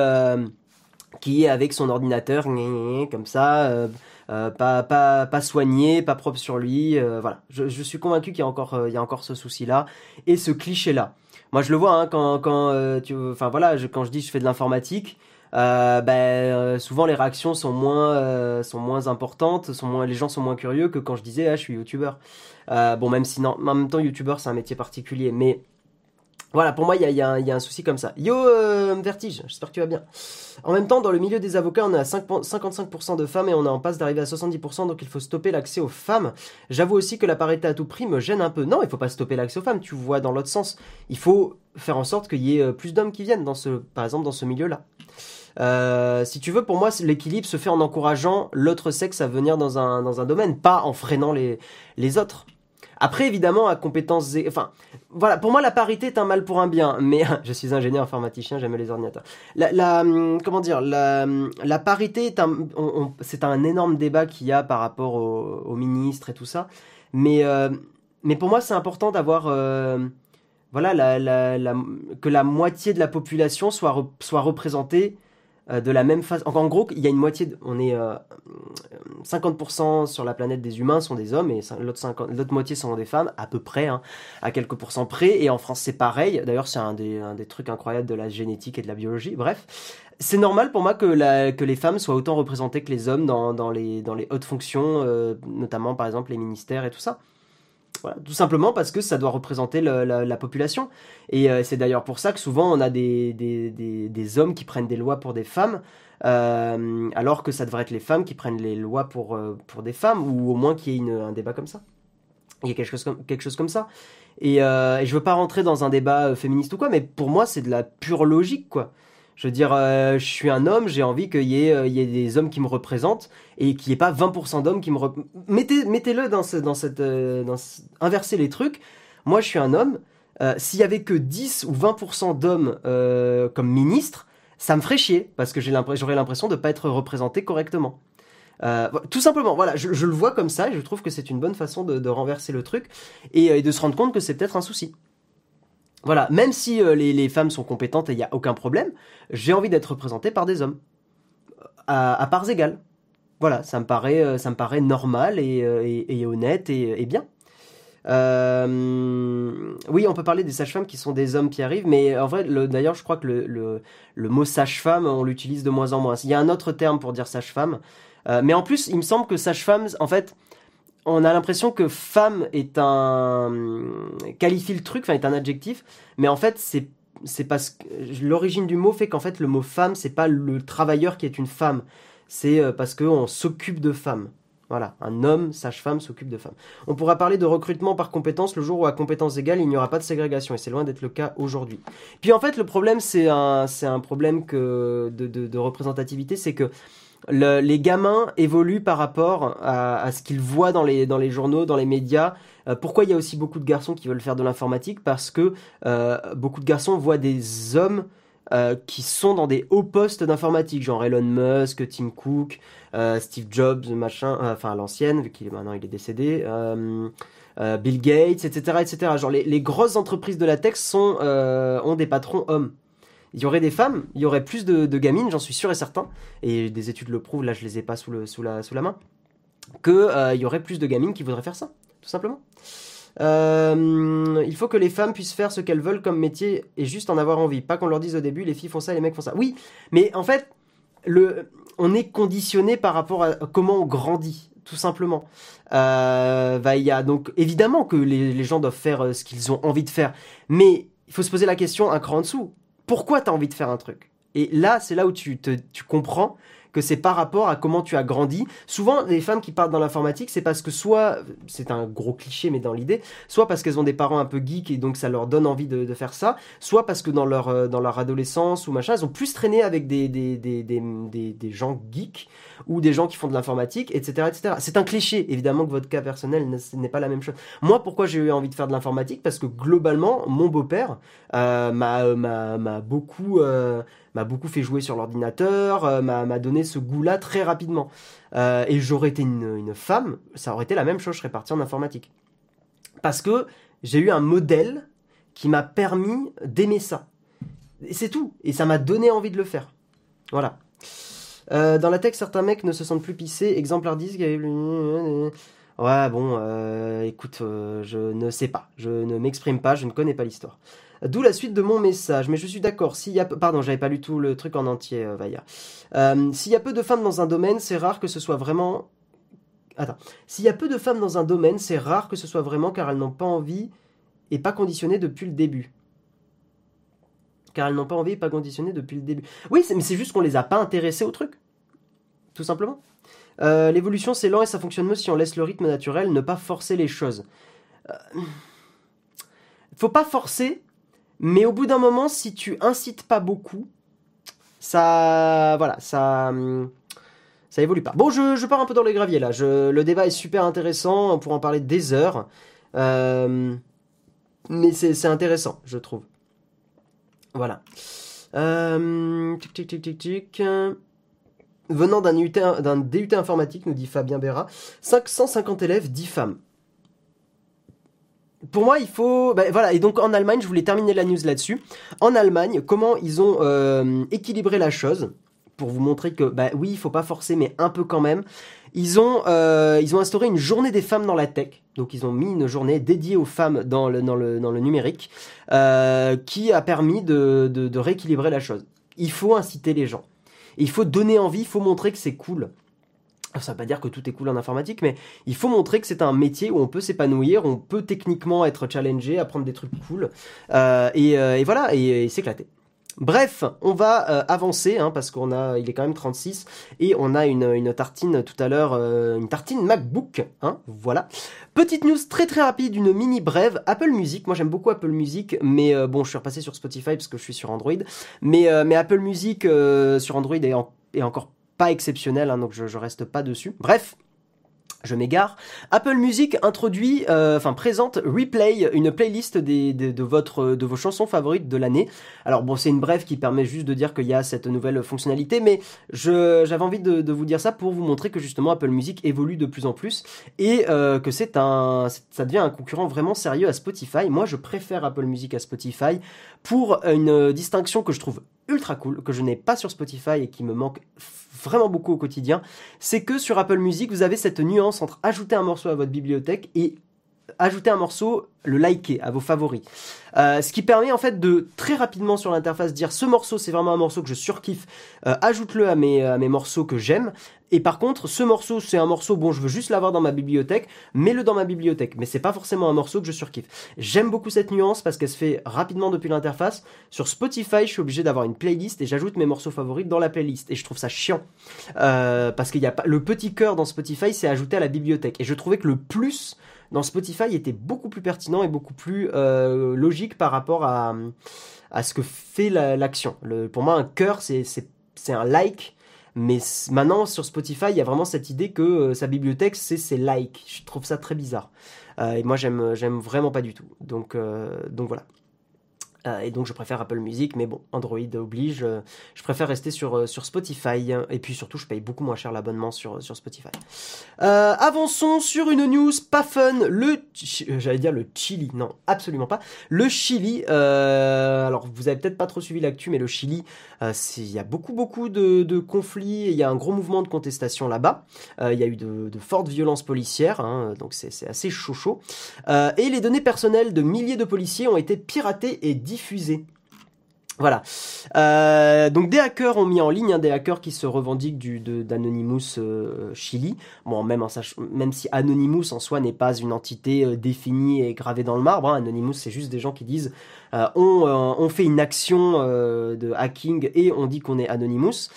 avec son ordinateur, comme ça euh, pas, pas, pas soigné, pas propre sur lui. Euh, voilà, je, je, suis convaincu qu'il y a encore, euh, il y a encore ce souci-là et ce cliché-là. Moi, je le vois hein, quand, quand tu, enfin voilà, je, quand je dis je fais de l'informatique. Ben, souvent les réactions sont moins sont moins importantes, sont moins les gens sont moins curieux que quand je disais ah je suis youtubeur. bon même si non, en même temps youtubeur c'est un métier particulier, mais voilà, pour moi, il y a, un souci comme ça. Yo, euh, Vertige, j'espère que tu vas bien. En même temps, dans le milieu des avocats, on a 55% de femmes et on est en passe d'arriver à 70%, donc il faut stopper l'accès aux femmes. J'avoue aussi que la parité à tout prix me gêne un peu. Non, il faut pas stopper l'accès aux femmes, tu vois dans l'autre sens. Il faut faire en sorte qu'il y ait euh, plus d'hommes qui viennent, dans ce, par exemple, dans ce milieu-là. Euh, si tu veux, pour moi, l'équilibre se fait en encourageant l'autre sexe à venir dans un, domaine, pas en freinant les autres. Après, évidemment, à compétences, enfin, voilà, pour moi, la parité est un mal pour un bien, mais je suis ingénieur informaticien, j'aime les ordinateurs. La, hum, comment dire, la, la parité est un, c'est un énorme débat qu'il y a par rapport aux ministres et tout ça, mais, euh, mais pour moi, c'est important d'avoir, euh, voilà, que la moitié de la population soit, soit représentée euh, de la même façon. En, gros, il y a une moitié, on est 50% euh, sur la planète des humains sont des hommes et l'autre moitié sont des femmes, à peu près, hein, à quelques pourcents près. Et en France, c'est pareil. D'ailleurs, c'est un des, trucs incroyables de la génétique et de la biologie. Bref, c'est normal pour moi que, les femmes soient autant représentées que les hommes dans, les, dans les hautes fonctions, euh, notamment par exemple les ministères et tout ça tout simplement parce que ça doit représenter la, population. Et euh, c'est d'ailleurs pour ça que souvent on a des, des, hommes qui prennent des lois pour des femmes, euh, alors que ça devrait être les femmes qui prennent les lois pour, euh, pour des femmes, ou au moins qu'il y ait un débat comme ça. Il y a quelque chose comme, quelque chose comme ça. Et, et je veux pas rentrer dans un débat féministe ou quoi, mais pour moi c'est de la pure logique, quoi. Je veux dire, euh, je suis un homme, j'ai envie qu'il y, ait, euh, des hommes qui me représentent et qu'il n'y ait pas 20% d'hommes qui me représentent. Mettez, mettez-le dans, dans cette... Euh, inversez les trucs. Moi, je suis un homme. S'il y avait que 10 ou 20% d'hommes comme ministres, ça me ferait chier parce que j'aurais l'impression de ne pas être représenté correctement. tout simplement, voilà, je, le vois comme ça et je trouve que c'est une bonne façon de, renverser le truc et, de se rendre compte que c'est peut-être un souci. Voilà, même si euh, les, femmes sont compétentes et il n'y a aucun problème, j'ai envie d'être représenté par des hommes. À, parts égales. Voilà, ça me paraît, euh, ça me paraît normal et, euh, honnête et, bien. oui, on peut parler des sages-femmes qui sont des hommes qui arrivent, mais en vrai, d'ailleurs, je crois que le, le mot sage-femme, on l'utilise de moins en moins. Il y a un autre terme pour dire sage-femme. mais en plus, il me semble que sage-femme, en fait, on a l'impression que femme est un qualifie le truc, enfin est un adjectif, mais en fait c'est c'est parce que l'origine du mot fait qu'en fait le mot femme c'est pas le travailleur qui est une femme, c'est euh, parce qu'on s'occupe de femmes. Voilà, un homme, sage-femme, s'occupe de femmes. On pourra parler de recrutement par compétence le jour où à compétence égale, il n'y aura pas de ségrégation, et c'est loin d'être le cas aujourd'hui. Puis en fait, le problème, c'est un, c'est un problème que de, de représentativité, c'est que les gamins évoluent par rapport à, ce qu'ils voient dans les, dans les journaux, dans les médias. Euh, pourquoi il y a aussi beaucoup de garçons qui veulent faire de l'informatique? Parce que euh, beaucoup de garçons voient des hommes euh, qui sont dans des hauts postes d'informatique, genre Elon Musk, Tim Cook, Steve Jobs, machin, enfin l'ancienne, vu qu'il est maintenant il est décédé. Bill Gates, etc., etc. Genre les, les, grosses entreprises de la tech sont, ont des patrons hommes il y aurait des femmes, il y aurait plus de, gamines, j'en suis sûr et certain, et des études le prouvent, là je les ai pas sous, la, main, qu'il euh, y aurait plus de gamines qui voudraient faire ça, tout simplement. Euh, il faut que les femmes puissent faire ce qu'elles veulent comme métier et juste en avoir envie. Pas qu'on leur dise au début, les filles font ça, les mecs font ça. Oui, mais en fait, on est conditionné par rapport à comment on grandit, tout simplement. Euh, y a donc évidemment que les gens doivent faire ce qu'ils ont envie de faire, mais il faut se poser la question un cran en dessous pourquoi tu as envie de faire un truc? Et là, c'est là où tu, te, tu comprends que c'est par rapport à comment tu as grandi. Souvent, les femmes qui partent dans l'informatique, c'est parce que soit, c'est un gros cliché, mais dans l'idée, soit parce qu'elles ont des parents un peu geeks et donc ça leur donne envie de, faire ça, soit parce que dans leur, euh, dans leur adolescence ou machin, elles ont plus traîné avec des, des, des, des, des gens geeks ou des gens qui font de l'informatique, etc. etc. C'est un cliché, évidemment que votre cas personnel n'est pas la même chose. Moi, pourquoi j'ai eu envie de faire de l'informatique? Parce que globalement, mon beau-père euh, m'a beaucoup... Euh, m'a beaucoup fait jouer sur l'ordinateur, euh, m'a donné ce goût-là très rapidement. Euh, et j'aurais été une, femme, ça aurait été la même chose, je serais parti en informatique. Parce que j'ai eu un modèle qui m'a permis d'aimer ça. C'est tout. Et ça m'a donné envie de le faire. Voilà. Euh, dans la tech, certains mecs ne se sentent plus pissés. Exemplaire 10 Ouais, bon, écoute, je ne sais pas. Je ne m'exprime pas, je ne connais pas l'histoire. D'où la suite de mon message. Mais je suis d'accord, s'il y a... Pardon, j'avais pas lu tout le truc en entier, euh, Vaya. Euh, s'il y a peu de femmes dans un domaine, c'est rare que ce soit vraiment... Attends. S'il y a peu de femmes dans un domaine, c'est rare que ce soit vraiment car elles n'ont pas envie et pas conditionnées depuis le début. Car elles n'ont pas envie pas conditionnées depuis le début. Oui, mais c'est juste qu'on les a pas intéressées au truc. Tout simplement. Euh, l'évolution, c'est lent et ça fonctionne mieux si on laisse le rythme naturel, ne pas forcer les choses. Faut pas forcer, mais au bout d'un moment, si tu incites pas beaucoup, ça, voilà, ça, ça évolue pas. Bon, je, pars un peu dans les graviers là. le débat est super intéressant. On pourra en parler des heures. mais c'est intéressant, je trouve. Voilà. tic, tic, tic, tic, tic. Venant d'un DUT informatique, nous dit Fabien Béra, 550 élèves, 10 femmes. Pour moi, il faut. Ben, voilà, et donc en Allemagne, je voulais terminer la news là-dessus. En Allemagne, comment ils ont euh, équilibré la chose pour vous montrer que, bah oui, il faut pas forcer, mais un peu quand même. Ils ont, euh, ils ont instauré une journée des femmes dans la tech. Donc ils ont mis une journée dédiée aux femmes dans le, dans le, dans le numérique, euh, qui a permis de, de, rééquilibrer la chose. Il faut inciter les gens il faut donner envie, il faut montrer que c'est cool. Ça ne veut pas dire que tout est cool en informatique, mais il faut montrer que c'est un métier où on peut s'épanouir, on peut techniquement être challengé, apprendre des trucs cool, euh, et, voilà, et s'éclater. Bref, on va euh, avancer hein, parce qu'on a, il est quand même 36 et on a une, tartine tout à l'heure, euh, une tartine MacBook, hein, voilà. Petite news très très rapide, une mini brève, Apple Music. Moi j'aime beaucoup Apple Music, mais euh, bon, je suis repassé sur Spotify parce que je suis sur Android, mais mais Apple Music sur Android est, encore pas exceptionnel, hein, donc je, je reste pas dessus. Bref, je m'égare. Apple Music introduit, euh, enfin présente Replay, une playlist de vos chansons favorites de l'année. Alors bon, c'est une brève qui permet juste de dire qu'il y a cette nouvelle fonctionnalité, mais j'avais envie de, vous dire ça pour vous montrer que justement Apple Music évolue de plus en plus et euh, que c'est un, ça devient un concurrent vraiment sérieux à Spotify. Moi, je préfère Apple Music à Spotify pour une distinction que je trouve ultra cool, que je n'ai pas sur Spotify et qui me manque vraiment beaucoup au quotidien, c'est que sur Apple Music, vous avez cette nuance entre ajouter un morceau à votre bibliothèque et ajouter un morceau, le liker à vos favoris. Euh, ce qui permet en fait de très rapidement sur l'interface dire ce morceau c'est vraiment un morceau que je surkiffe, euh, ajoute-le à mes, à mes morceaux que j'aime. Et par contre, ce morceau c'est un morceau, bon je veux juste l'avoir dans ma bibliothèque, mets-le dans ma bibliothèque. Mais c'est pas forcément un morceau que je surkiffe. J'aime beaucoup cette nuance parce qu'elle se fait rapidement depuis l'interface. Sur Spotify, je suis obligé d'avoir une playlist et j'ajoute mes morceaux favoris dans la playlist. Et je trouve ça chiant. Euh, parce qu'il y a pas, le petit cœur dans Spotify c'est ajouté à la bibliothèque. Et je trouvais que le plus dans Spotify était beaucoup plus pertinent et beaucoup plus euh, logique par rapport à, à ce que fait l'action. pour moi, un cœur, c'est un like. Mais maintenant, sur Spotify, il y a vraiment cette idée que euh, sa bibliothèque, c'est ses likes. Je trouve ça très bizarre. Euh, et moi, j'aime vraiment pas du tout. Donc, donc voilà. Euh, et donc je préfère Apple Music, mais bon, Android oblige. Euh, je préfère rester sur, euh, sur Spotify. Et puis surtout, je paye beaucoup moins cher l'abonnement sur, sur Spotify. avançons sur une news pas fun. Le, j'allais dire le Chili, non, absolument pas. Le Chili. alors vous avez peut-être pas trop suivi l'actu, mais le Chili, il y a beaucoup beaucoup de, conflits. Il y a un gros mouvement de contestation là-bas. Il y a eu de, de fortes violences policières, hein, donc c'est assez chaud chaud. et les données personnelles de milliers de policiers ont été piratées et Voilà. Euh, donc des hackers ont mis en ligne, hein, des hackers qui se revendiquent du, d'Anonymous euh, Chili. Bon, même, si Anonymous en soi n'est pas une entité euh, définie et gravée dans le marbre, hein, Anonymous c'est juste des gens qui disent on, fait une action de hacking et on dit qu'on est Anonymous.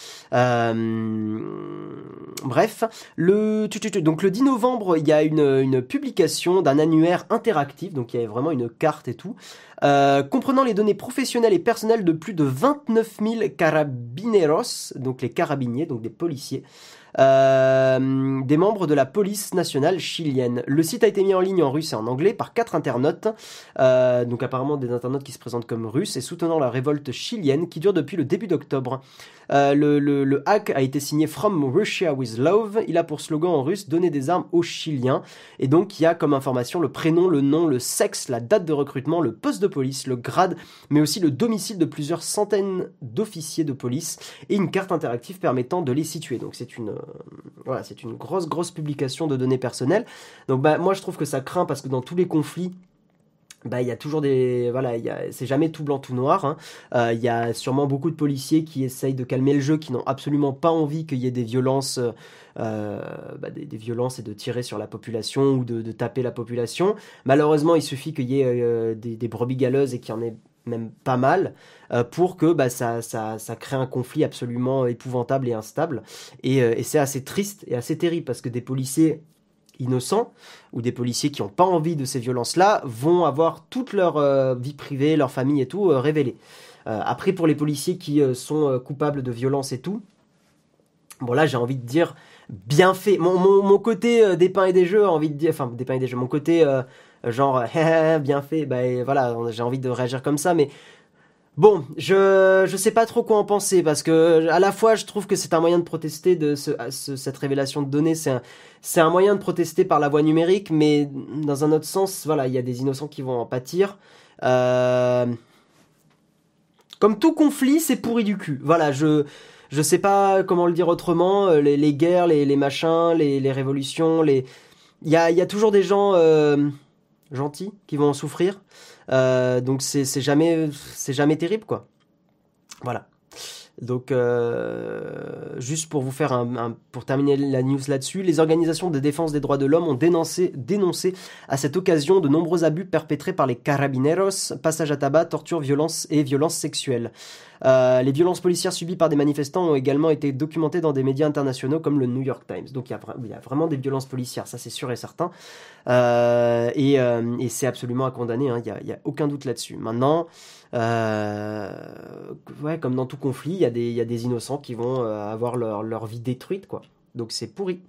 bref, le donc le 10 novembre, il y a une, une publication d'un annuaire interactif, donc il y avait vraiment une carte et tout, comprenant les données professionnelles et personnelles de plus de 29 000 carabineros, donc les carabiniers, donc des policiers. Euh, des membres de la police nationale chilienne. Le site a été mis en ligne en russe et en anglais par quatre internautes, euh, donc apparemment des internautes qui se présentent comme russes et soutenant la révolte chilienne qui dure depuis le début d'octobre. Euh, le, le, hack a été signé From Russia with Love. Il a pour slogan en russe Donner des armes aux Chiliens. Et donc il y a comme information le prénom, le nom, le sexe, la date de recrutement, le poste de police, le grade, mais aussi le domicile de plusieurs centaines d'officiers de police et une carte interactive permettant de les situer. Donc c'est une voilà, c'est une grosse grosse publication de données personnelles. Donc bah moi je trouve que ça craint parce que dans tous les conflits bah il y a toujours des voilà c'est jamais tout blanc tout noir hein. euh, il y a sûrement beaucoup de policiers qui essayent de calmer le jeu qui n'ont absolument pas envie qu'il y ait des violences euh, bah, des, et de tirer sur la population ou de, taper la population malheureusement il suffit qu'il y ait euh, des, brebis galeuses et qu'il y en ait même pas mal, pour que bah, ça, ça, ça, crée un conflit absolument épouvantable et instable. Et, et c'est assez triste et assez terrible parce que des policiers innocents ou des policiers qui n'ont pas envie de ces violences-là vont avoir toute leur euh, vie privée, leur famille et tout euh, révélée. Euh, après, pour les policiers qui sont coupables de violences et tout, bon là j'ai envie de dire bien fait. Mon, mon, côté des pains et des jeux, envie de dire, enfin des pains et des jeux, mon côté genre bien fait, bah voilà, j'ai envie de réagir comme ça, mais Bon, je je sais pas trop quoi en penser parce que à la fois je trouve que c'est un moyen de protester de cette révélation de données, c'est un c'est un moyen de protester par la voie numérique, mais dans un autre sens, voilà, il y a des innocents qui vont en pâtir. Euh, comme tout conflit, c'est pourri du cul. Voilà, je je sais pas comment le dire autrement. Les, les guerres, les, les machins, les, les révolutions, les il y a, y a toujours des gens euh, gentils qui vont en souffrir. Euh, donc c'est jamais, c'est jamais terrible, quoi. Voilà. Donc, euh, juste pour vous faire un, pour terminer la news là-dessus, les organisations de défense des droits de l'homme ont dénoncé, dénoncé à cette occasion de nombreux abus perpétrés par les carabineros, passage à tabac, torture, violence et violences sexuelles. Euh, les violences policières subies par des manifestants ont également été documentées dans des médias internationaux comme le New York Times. Donc il y, a, vraiment des violences policières, ça c'est sûr et certain. Euh, et, euh, et c'est absolument à condamner, hein. il n'y a, a, aucun doute là-dessus. Maintenant, ouais, comme dans tout conflit, il y, a des, innocents qui vont avoir leur, vie détruite, quoi. Donc c'est pourri.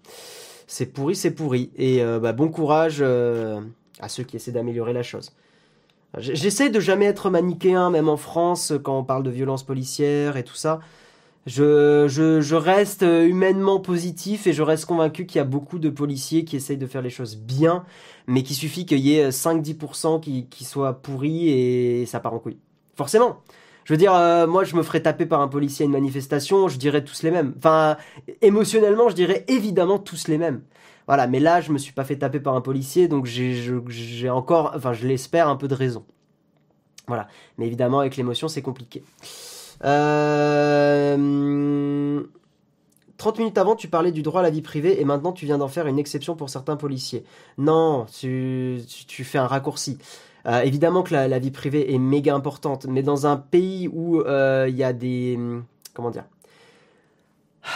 C'est pourri, c'est pourri. Et bah, bon courage à ceux qui essaient d'améliorer la chose. J'essaie de jamais être manichéen, même en France, quand on parle de violence policière et tout ça. Je reste humainement positif et je reste convaincu qu'il y a beaucoup de policiers qui essayent de faire les choses bien, mais qu'il suffit qu'il y ait 5-10% qui, qui soient pourris et ça part en couille. Forcément. Je veux dire, euh, moi, je me ferais taper par un policier à une manifestation, je dirais tous les mêmes. Enfin, émotionnellement, je dirais évidemment tous les mêmes. Voilà, mais là, je me suis pas fait taper par un policier, donc j'ai encore, enfin, je l'espère, un peu de raison. Voilà. Mais évidemment, avec l'émotion, c'est compliqué. 30 euh, minutes avant, tu parlais du droit à la vie privée et maintenant tu viens d'en faire une exception pour certains policiers. Non, tu, fais un raccourci. Euh, évidemment que la, vie privée est méga importante, mais dans un pays où euh, il y a des... Comment dire?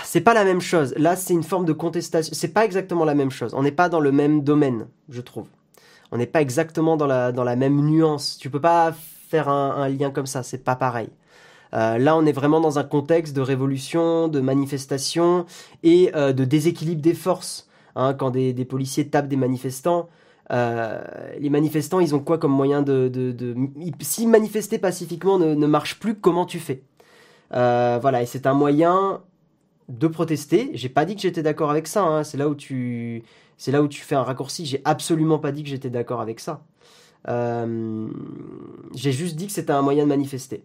C'est pas la même chose. Là, c'est une forme de contestation. C'est pas exactement la même chose. On n'est pas dans le même domaine, je trouve. On n'est pas exactement dans la, dans la même nuance. Tu peux pas faire un, lien comme ça. C'est pas pareil. Euh, là, on est vraiment dans un contexte de révolution, de manifestation et de déséquilibre des forces. Hein, quand des, policiers tapent des manifestants, euh, les manifestants, ils ont quoi comme moyen de... de, Si manifester pacifiquement ne, marche plus, comment tu fais? Voilà, et c'est un moyen de protester. J'ai pas dit que j'étais d'accord avec ça. Hein. C'est là où tu, c'est là où tu fais un raccourci. J'ai absolument pas dit que j'étais d'accord avec ça. Euh, j'ai juste dit que c'était un moyen de manifester.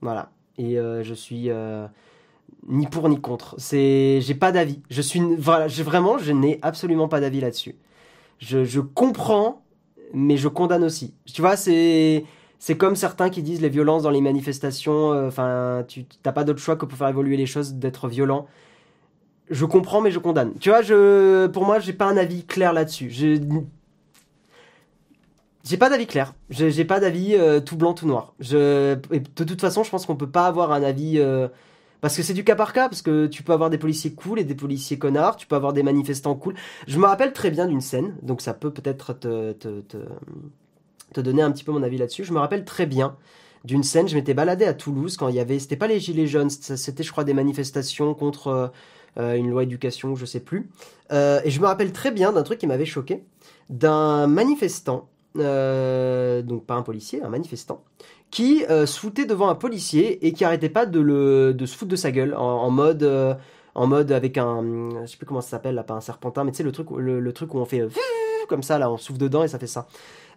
Voilà. Et euh, je suis euh, ni pour ni contre. C'est, j'ai pas d'avis. Je suis, voilà, vraiment, je n'ai absolument pas d'avis là-dessus. Je, comprends, mais je condamne aussi. Tu vois, c'est c'est comme certains qui disent les violences dans les manifestations, euh, enfin, tu n'as pas d'autre choix que pour faire évoluer les choses d'être violent. Je comprends, mais je condamne. Tu vois, je, pour moi, j'ai pas un avis clair là-dessus. Je, j'ai pas d'avis clair. J'ai pas d'avis euh, tout blanc, tout noir. Je, de toute façon, je pense qu'on peut pas avoir un avis. Euh, parce que c'est du cas par cas, parce que tu peux avoir des policiers cool et des policiers connards, tu peux avoir des manifestants cool. Je me rappelle très bien d'une scène, donc ça peut peut-être te, donner un petit peu mon avis là-dessus. Je me rappelle très bien d'une scène, je m'étais baladé à Toulouse quand il y avait, c'était pas les gilets jaunes, c'était je crois des manifestations contre euh, euh, une loi éducation, je sais plus. Euh, et je me rappelle très bien d'un truc qui m'avait choqué, d'un manifestant, donc pas un policier, un manifestant, qui se foutait devant un policier et qui arrêtait pas de, le, de se foutre de sa gueule en, mode en mode avec un je sais plus comment ça s'appelle là pas un serpentin mais tu sais le truc le, truc où on fait comme ça là on souffle dedans et ça fait ça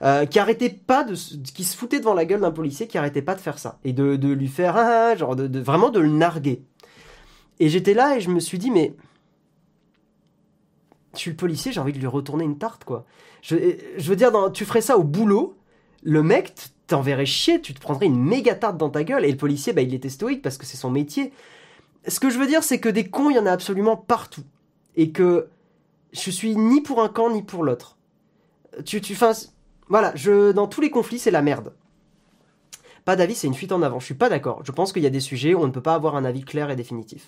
euh, qui arrêtait pas de, qui se foutait devant la gueule d'un policier, qui arrêtait pas de faire ça et de, de lui faire ah, ah, genre de, vraiment de le narguer. Et j'étais là et je me suis dit mais je suis le policier, j'ai envie de lui retourner une tarte quoi. Je, veux dire, tu ferais ça au boulot, le mec t'enverrait chier, tu te prendrais une méga tarte dans ta gueule et le policier bah il était stoïque parce que c'est son métier. Ce que je veux dire c'est que des cons il y en a absolument partout et que je suis ni pour un camp ni pour l'autre. Tu, tu, voilà, je, dans tous les conflits, c'est la merde. Pas d'avis, c'est une fuite en avant. Je suis pas d'accord. Je pense qu'il y a des sujets où on ne peut pas avoir un avis clair et définitif.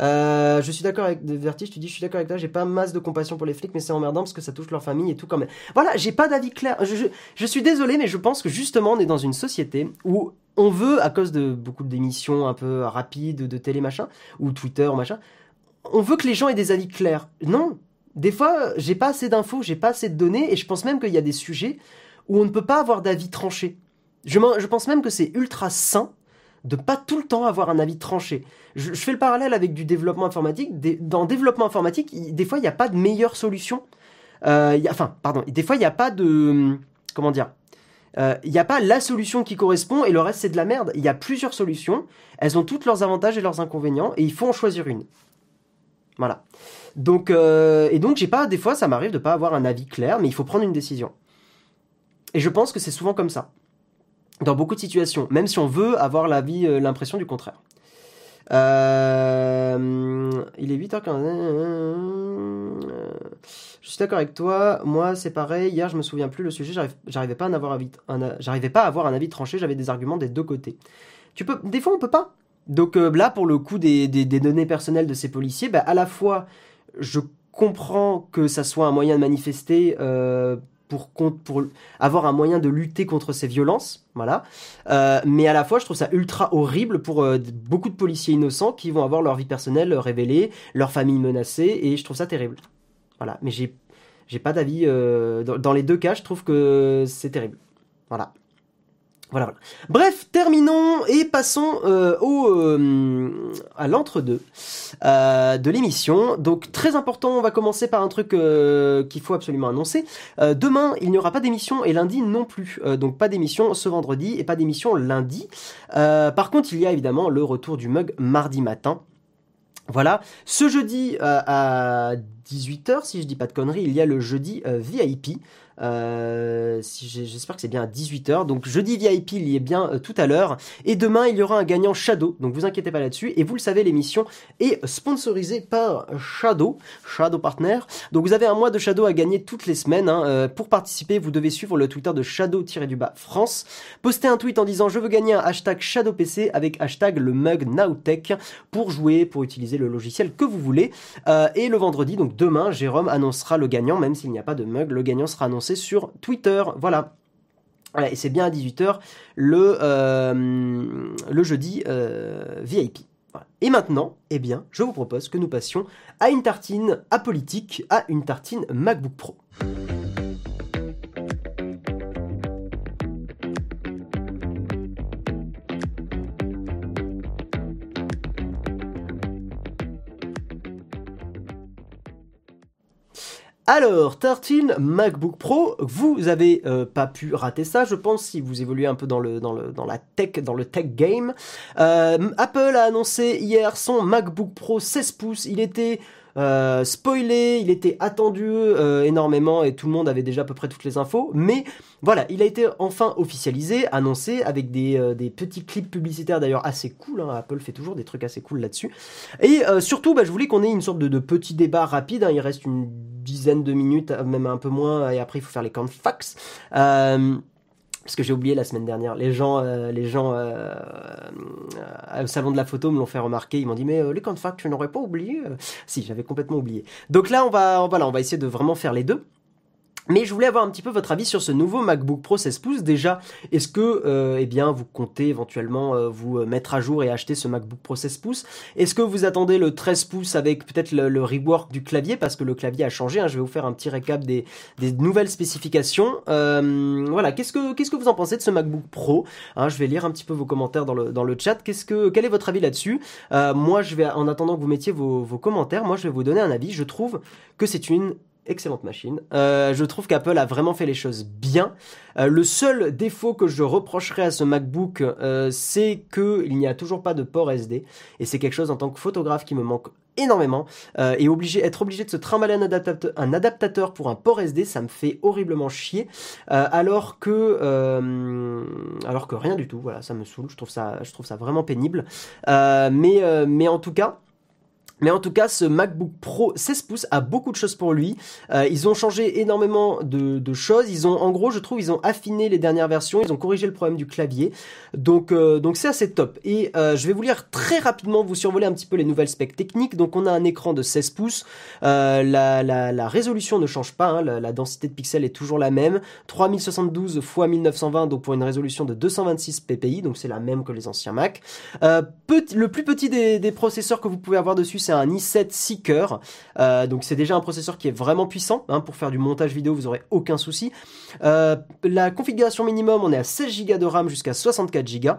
Euh, je suis d'accord avec Vertige, tu dis je suis d'accord avec toi, j'ai pas masse de compassion pour les flics, mais c'est emmerdant parce que ça touche leur famille et tout quand même. Voilà, j'ai pas d'avis clair. Je, suis désolé, mais je pense que justement on est dans une société où on veut, à cause de beaucoup d'émissions un peu rapides, de télé machin, ou Twitter machin, on veut que les gens aient des avis clairs. Non, Des fois, j'ai pas assez d'infos, j'ai pas assez de données, et je pense même qu'il y a des sujets où on ne peut pas avoir d'avis tranché. Je, je pense même que c'est ultra sain de pas tout le temps avoir un avis tranché. Je, fais le parallèle avec du développement informatique. dans développement informatique, des fois, il n'y a pas de meilleure solution. Euh, enfin, pardon, des fois, il n'y a pas de... Comment dire euh, il n'y a pas la solution qui correspond et le reste c'est de la merde. Il y a plusieurs solutions, elles ont toutes leurs avantages et leurs inconvénients et il faut en choisir une. Voilà. Donc euh, et donc j'ai pas des fois ça m'arrive de pas avoir un avis clair, mais il faut prendre une décision. Et je pense que c'est souvent comme ça dans beaucoup de situations, même si on veut avoir euh, l'impression du contraire. Euh, il est 8h15. Je suis d'accord avec toi. Moi, c'est pareil. Hier, je me souviens plus le sujet. J'arrivais pas à avoir j'arrivais pas à avoir un avis tranché. J'avais des arguments des deux côtés. Des fois, on peut pas. Donc euh, là, pour le coup des, données personnelles de ces policiers, bah, à la fois, je comprends que ça soit un moyen de manifester pour, avoir un moyen de lutter contre ces violences, voilà. Euh, mais à la fois, je trouve ça ultra horrible pour euh, beaucoup de policiers innocents qui vont avoir leur vie personnelle révélée, leur famille menacée, et je trouve ça terrible. Voilà. Mais j'ai, pas d'avis. Euh, dans, les deux cas, je trouve que c'est terrible. Voilà. Voilà. Bref, terminons et passons euh, au, euh, à l'entre-deux euh, de l'émission. Donc très important, on va commencer par un truc qu'il faut absolument annoncer. demain, il n'y aura pas d'émission et lundi non plus. donc pas d'émission ce vendredi et pas d'émission lundi. par contre, il y a évidemment le retour du mug mardi matin. Voilà, ce jeudi à 18h, si je dis pas de conneries, il y a le jeudi VIP. Euh, J'espère que c'est bien à 18h. Donc jeudi VIP, il y est bien euh, tout à l'heure. Et demain, il y aura un gagnant Shadow. Donc vous inquiétez pas là-dessus. Et vous le savez, l'émission est sponsorisée par Shadow, Shadow Partner. Donc vous avez un mois de Shadow à gagner toutes les semaines. Hein. Euh, pour participer, vous devez suivre le Twitter de Shadow-du-bas France. Postez un tweet en disant je veux gagner un hashtag Shadow PC avec hashtag le mug Nowtech pour jouer, pour utiliser le logiciel que vous voulez. Et le vendredi, donc demain, Jérôme annoncera le gagnant, même s'il n'y a pas de mug, le gagnant sera annoncé sur Twitter. Voilà. et c'est bien à 18h le, euh, le jeudi euh, VIP. Et maintenant, eh bien, je vous propose que nous passions à une tartine apolitique, à une tartine MacBook Pro. Alors, Tartine MacBook Pro, vous avez euh, pas pu rater ça, je pense, si vous évoluez un peu dans le dans la tech, dans le tech game. Euh, Apple a annoncé hier son MacBook Pro 16 pouces. Il était euh, spoilé, il était attendu euh, énormément et tout le monde avait déjà à peu près toutes les infos. Mais voilà, il a été enfin officialisé, annoncé avec des, petits clips publicitaires d'ailleurs assez cool. Hein. Apple fait toujours des trucs assez cool là-dessus. Et surtout, bah, je voulais qu'on ait une sorte de, de petit débat rapide. Hein. Il reste une dizaine de minutes, même un peu moins, et après il faut faire les camps fax. Euh, parce que j'ai oublié la semaine dernière. Les gens, euh, les gens euh, euh, au salon de la photo me l'ont fait remarquer. Ils m'ont dit mais les camps fax, tu n'aurais pas oublié? Si, j'avais complètement oublié. Donc là, on va, on va essayer de vraiment faire les deux. Mais je voulais avoir un petit peu votre avis sur ce nouveau MacBook Pro 16 pouces. Déjà, est-ce que euh, eh bien vous comptez éventuellement euh, vous euh, mettre à jour et acheter ce MacBook Pro 16 pouces? Est-ce que vous attendez le 13 pouces avec peut-être le, rework du clavier? Parce que le clavier a changé hein. Je vais vous faire un petit récap des, nouvelles spécifications. voilà, qu'est-ce que qu'est-ce que vous en pensez de ce MacBook Pro? Hein, Je vais lire un petit peu vos commentaires dans le dans le chat. Qu'est-ce que quel est votre avis là-dessus? Moi, je vais en attendant que vous mettiez vos, vos commentaires, moi je vais vous donner un avis. Je trouve que c'est une excellente machine. Euh, je trouve qu'Apple a vraiment fait les choses bien. Euh, le seul défaut que je reprocherais à ce MacBook, euh, c'est qu'il n'y a toujours pas de port SD. Et c'est quelque chose en tant que photographe qui me manque énormément. et être obligé de se trimballer un adaptateur, pour un port SD, ça me fait horriblement chier. alors que, rien du tout. Voilà, ça me saoule. Je trouve ça, vraiment pénible. mais en tout cas. Mais en tout cas, ce MacBook Pro 16 pouces a beaucoup de choses pour lui. Euh, ils ont changé énormément de, de, choses. Ils ont, en gros, je trouve, ils ont affiné les dernières versions. Ils ont corrigé le problème du clavier. Donc, euh, donc c'est assez top. Et euh, je vais vous lire très rapidement, vous survoler un petit peu les nouvelles specs techniques. Donc, on a un écran de 16 pouces. La, la, la, résolution ne change pas. Hein. La, densité de pixels est toujours la même. 3072 x 1920, donc pour une résolution de 226 ppi. Donc, c'est la même que les anciens Mac. Petit, le plus petit des, des processeurs que vous pouvez avoir dessus, c'est un i7 Seeker, euh, donc c'est déjà un processeur qui est vraiment puissant. Hein, pour faire du montage vidéo, vous aurez aucun souci. Euh, la configuration minimum, on est à 16 Go de RAM jusqu'à 64 Go.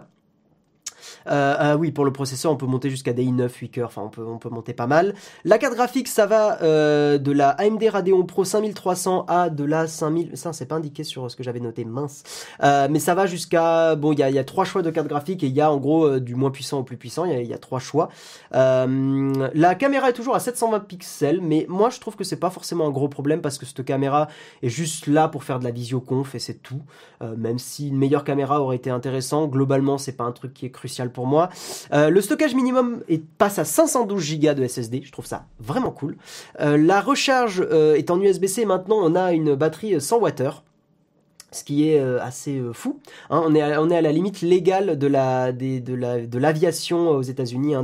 Euh, ah oui, pour le processeur, on peut monter jusqu'à des i9, 8 cœurs, enfin on peut, on peut monter pas mal. La carte graphique, ça va euh, de la AMD Radeon Pro 5300 à de la 5000... Ça, c'est pas indiqué sur ce que j'avais noté, mince. Euh, mais ça va jusqu'à... Bon, il y a, y a trois choix de carte graphique et il y a en gros euh, du moins puissant au plus puissant, il y, y, a trois choix. Euh, la caméra est toujours à 720 pixels, mais moi je trouve que c'est pas forcément un gros problème parce que cette caméra est juste là pour faire de la visioconf et c'est tout. Euh, même si une meilleure caméra aurait été intéressant, globalement c'est pas un truc qui est crucial pour moi. Euh, le stockage minimum passe à 512 Go de SSD, je trouve ça vraiment cool. Euh, la recharge euh, est en USB-C, maintenant on a une batterie 100 Wh ce qui est assez fou. Hein, on, est à, on est à la limite légale de la de la de l'aviation aux États-Unis, hein,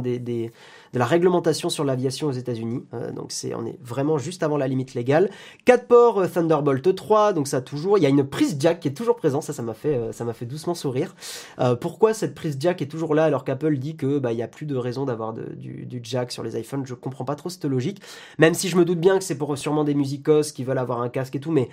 de la réglementation sur l'aviation aux États-Unis. Euh, donc c'est on est vraiment juste avant la limite légale. 4 ports euh, Thunderbolt 3, donc ça toujours. Il y a une prise jack qui est toujours présente. Ça, ça m'a fait euh, ça m'a fait doucement sourire. pourquoi cette prise jack est toujours là alors qu'Apple dit que bah il y a plus de raison d'avoir du, du jack sur les iPhones? Je comprends pas trop cette logique. Même si je me doute bien que c'est pour sûrement des musicos qui veulent avoir un casque et tout, mais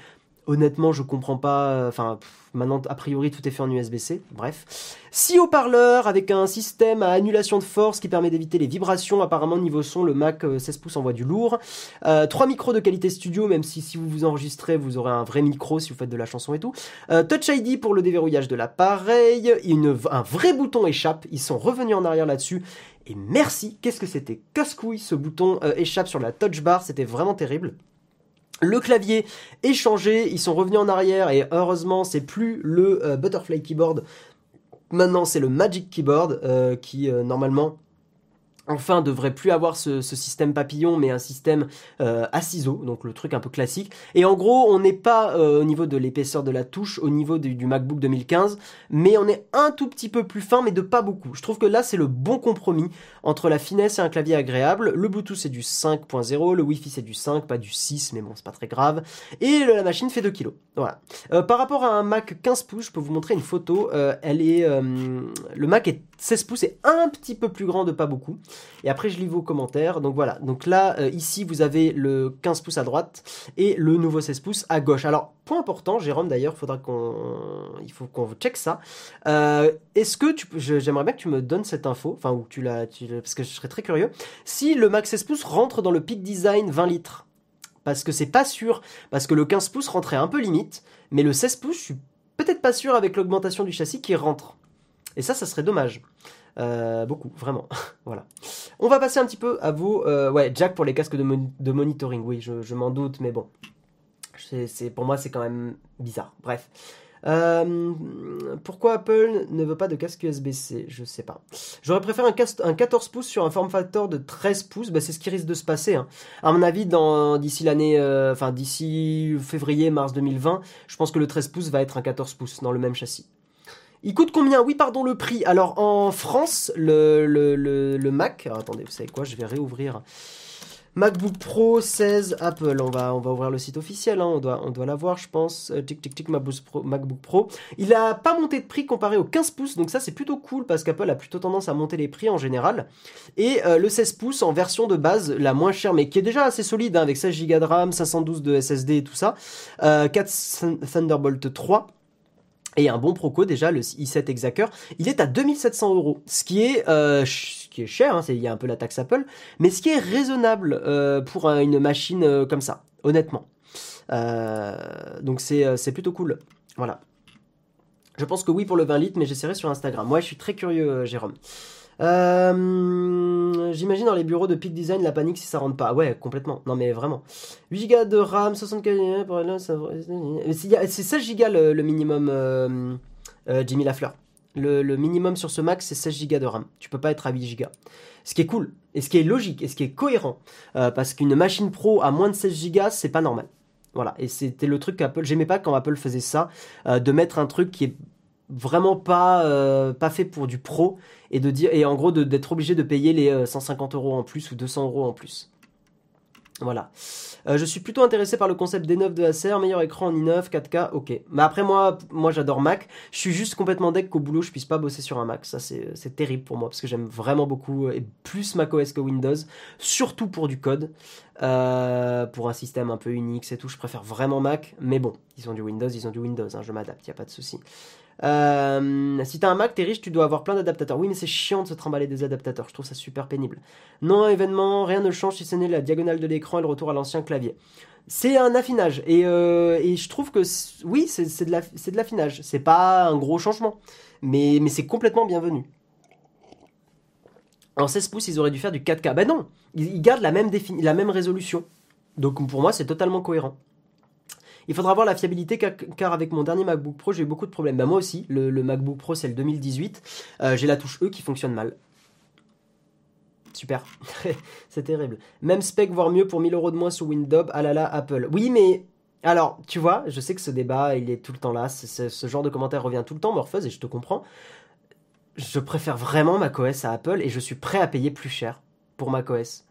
honnêtement, je comprends pas. euh, Enfin, maintenant, a priori, tout est fait en USB-C. Bref. 6 haut-parleurs avec un système à annulation de force qui permet d'éviter les vibrations. Apparemment, niveau son, le Mac euh, 16 pouces envoie du lourd. Euh, 3 micros de qualité studio, même si si vous vous enregistrez, vous aurez un vrai micro si vous faites de la chanson et tout. Euh, Touch ID pour le déverrouillage de l'appareil. Un vrai bouton échappe. Ils sont revenus en arrière là-dessus. Et merci. Qu'est-ce que c'était? Casse-couille ce bouton euh, échappe sur la touch bar. C'était vraiment terrible. Le clavier est changé, ils sont revenus en arrière et heureusement c'est plus le euh, Butterfly Keyboard. Maintenant c'est le Magic Keyboard euh, qui euh, normalement enfin devrait plus avoir ce, système papillon mais un système euh, à ciseaux donc le truc un peu classique. Et en gros on n'est pas euh, au niveau de l'épaisseur de la touche au niveau du, du, MacBook 2015 mais on est un tout petit peu plus fin mais de pas beaucoup. Je trouve que là c'est le bon compromis entre la finesse et un clavier agréable. Le Bluetooth c'est du 5.0 le Wi-Fi c'est du 5 pas du 6 mais bon c'est pas très grave. Et la machine fait 2 kg voilà. Euh, par rapport à un Mac 15 pouces je peux vous montrer une photo. Euh, elle est le Mac est 16 pouces est un petit peu plus grand de pas beaucoup et après, je lis vos commentaires. Donc voilà. Donc là, euh, ici, vous avez le 15 pouces à droite et le nouveau 16 pouces à gauche. Alors, point important, Jérôme, d'ailleurs, faudra qu'on, il faut qu'on check ça. Euh, est-ce que tu, j'aimerais bien que tu me donnes cette info, enfin, ou tu tu, parce que je serais très curieux. Si le Max 16 pouces rentre dans le Peak Design 20 litres, parce que c'est pas sûr, parce que le 15 pouces rentrait un peu limite, mais le 16 pouces, je suis peut-être pas sûr avec l'augmentation du châssis qui rentre. Et ça, ça serait dommage. Euh, beaucoup, vraiment. voilà. On va passer un petit peu à vos... Euh, ouais, Jack pour les casques de, mon de monitoring, oui, je, m'en doute, mais bon. C'est, pour moi, c'est quand même bizarre. Bref. Euh, pourquoi Apple ne veut pas de casque USB-C Je sais pas. J'aurais préféré un, casque, un 14 pouces sur un form factor de 13 pouces. Bah, c'est ce qui risque de se passer. Hein. À mon avis, d'ici l'année, enfin d'ici février-mars 2020, je pense que le 13 pouces va être un 14 pouces dans le même châssis. Il coûte combien? Oui, pardon, le prix. Alors, en France, le, Mac... Alors, attendez, vous savez quoi? Je vais réouvrir. MacBook Pro 16 Apple. On va, on va ouvrir le site officiel. Hein. On doit, on doit l'avoir, je pense. Euh, tic, tic, tic, MacBook Pro. Il a pas monté de prix comparé au 15 pouces. Donc ça, c'est plutôt cool parce qu'Apple a plutôt tendance à monter les prix en général. Et euh, le 16 pouces en version de base, la moins chère, mais qui est déjà assez solide, hein, avec 16 Go de RAM, 512 de SSD et tout ça. Euh, 4 Thunderbolt 3 et un bon Proco déjà, le i7 Exacer, il est à 2700 euros, ce qui est euh, ce qui est cher, hein, il y a un peu la taxe Apple, mais ce qui est raisonnable euh, pour une machine euh, comme ça, honnêtement. Donc c'est c'est plutôt cool, voilà. Je pense que oui pour le 20 litres, mais j'essaierai sur Instagram. Moi, je suis très curieux, Jérôme. Euh, J'imagine dans les bureaux de Peak Design la panique si ça rentre pas. Ouais, complètement. Non, mais vraiment. 8 Go de RAM, 64 pour là, c'est 16 Go le, le minimum, euh, euh, Jimmy Lafleur. Le, minimum sur ce Mac, c'est 16 Go de RAM. Tu peux pas être à 8 Go. Ce qui est cool, et ce qui est logique, et ce qui est cohérent. Parce qu'une machine pro à moins de 16 Go, c'est pas normal. Voilà, et c'était le truc qu'Apple, j'aimais pas quand Apple faisait ça, de mettre un truc qui est vraiment pas euh, pas fait pour du pro et de en gros d'être obligé de payer les 150 euros en plus ou 200 euros en plus. Voilà. Euh, je suis plutôt intéressé par le concept D9 de Acer, meilleur écran en i9, 4K, ok. Mais après moi, moi j'adore Mac. Je suis juste complètement deck qu'au boulot je puisse pas bosser sur un Mac. Ça c'est terrible pour moi parce que j'aime vraiment beaucoup et plus macOS que Windows, surtout pour du code, euh, pour un système un peu Unix et tout. Je préfère vraiment Mac. Mais bon, ils ont du Windows, ils ont du Windows. Hein, je m'adapte, y a pas de souci. Euh, si t'as un Mac, t'es riche, tu dois avoir plein d'adaptateurs. Oui, mais c'est chiant de se trimballer des adaptateurs. Je trouve ça super pénible. Non, événement, rien ne change si ce n'est la diagonale de l'écran et le retour à l'ancien clavier. C'est un affinage. Et, euh, je trouve que oui, c'est de l'affinage. C'est pas un gros changement. Mais, mais c'est complètement bienvenu. En 16 pouces, ils auraient dû faire du 4K. Ben non, ils, gardent la même, la même résolution. Donc pour moi, c'est totalement cohérent. Il faudra voir la fiabilité car, avec mon dernier MacBook Pro, j'ai eu beaucoup de problèmes. Bah, moi aussi, le, MacBook Pro, c'est le 2018. Euh, j'ai la touche E qui fonctionne mal. Super. c'est terrible. Même spec, voire mieux pour 1000 euros de moins sous Windows. Ah là là, Apple. Oui, mais alors, tu vois, je sais que ce débat, il est tout le temps là. ce genre de commentaire revient tout le temps, Morpheuse, et je te comprends. Je préfère vraiment macOS à Apple et je suis prêt à payer plus cher pour macOS.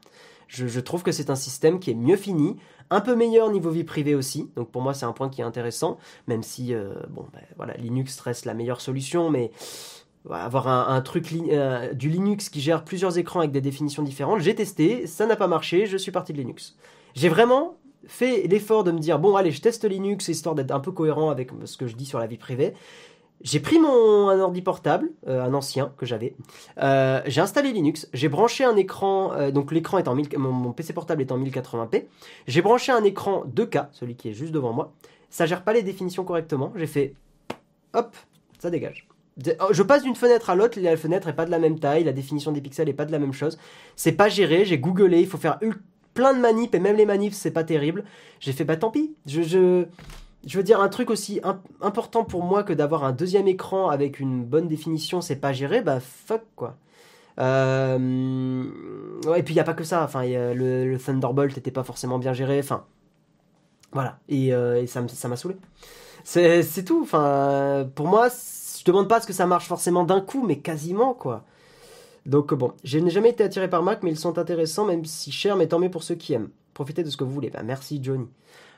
Je, je trouve que c'est un système qui est mieux fini, un peu meilleur niveau vie privée aussi. Donc pour moi, c'est un point qui est intéressant, même si euh, bon, ben, voilà, Linux reste la meilleure solution, mais avoir un, truc euh, du Linux qui gère plusieurs écrans avec des définitions différentes, j'ai testé, ça n'a pas marché, je suis parti de Linux. J'ai vraiment fait l'effort de me dire bon allez je teste Linux histoire d'être un peu cohérent avec ce que je dis sur la vie privée j'ai pris mon un ordi portable, euh, un ancien que j'avais. Euh, j'ai installé Linux. J'ai branché un écran. Euh, donc l'écran est en mon, PC portable est en 1080p. J'ai branché un écran 2K, celui qui est juste devant moi. Ça gère pas les définitions correctement. J'ai fait, hop, ça dégage. Oh, je passe d'une fenêtre à l'autre, la fenêtre est pas de la même taille, la définition des pixels est pas de la même chose. C'est pas géré, j'ai googlé, il faut faire plein de manips et même les manips c'est pas terrible. J'ai fait bah tant pis, je, je je veux dire, un truc aussi important pour moi que d'avoir un deuxième écran avec une bonne définition, c'est pas géré, bah fuck quoi. Euh... Et puis il n'y a pas que ça, enfin, le, Thunderbolt n'était pas forcément bien géré, enfin, voilà, et, euh, ça m'a saoulé. C'est tout, enfin, pour moi, je demande pas ce que ça marche forcément d'un coup, mais quasiment quoi. Donc bon, je n'ai jamais été attiré par Mac, mais ils sont intéressants, même si chers, mais tant mieux pour ceux qui aiment. Profitez de ce que vous voulez. Bah, merci Johnny.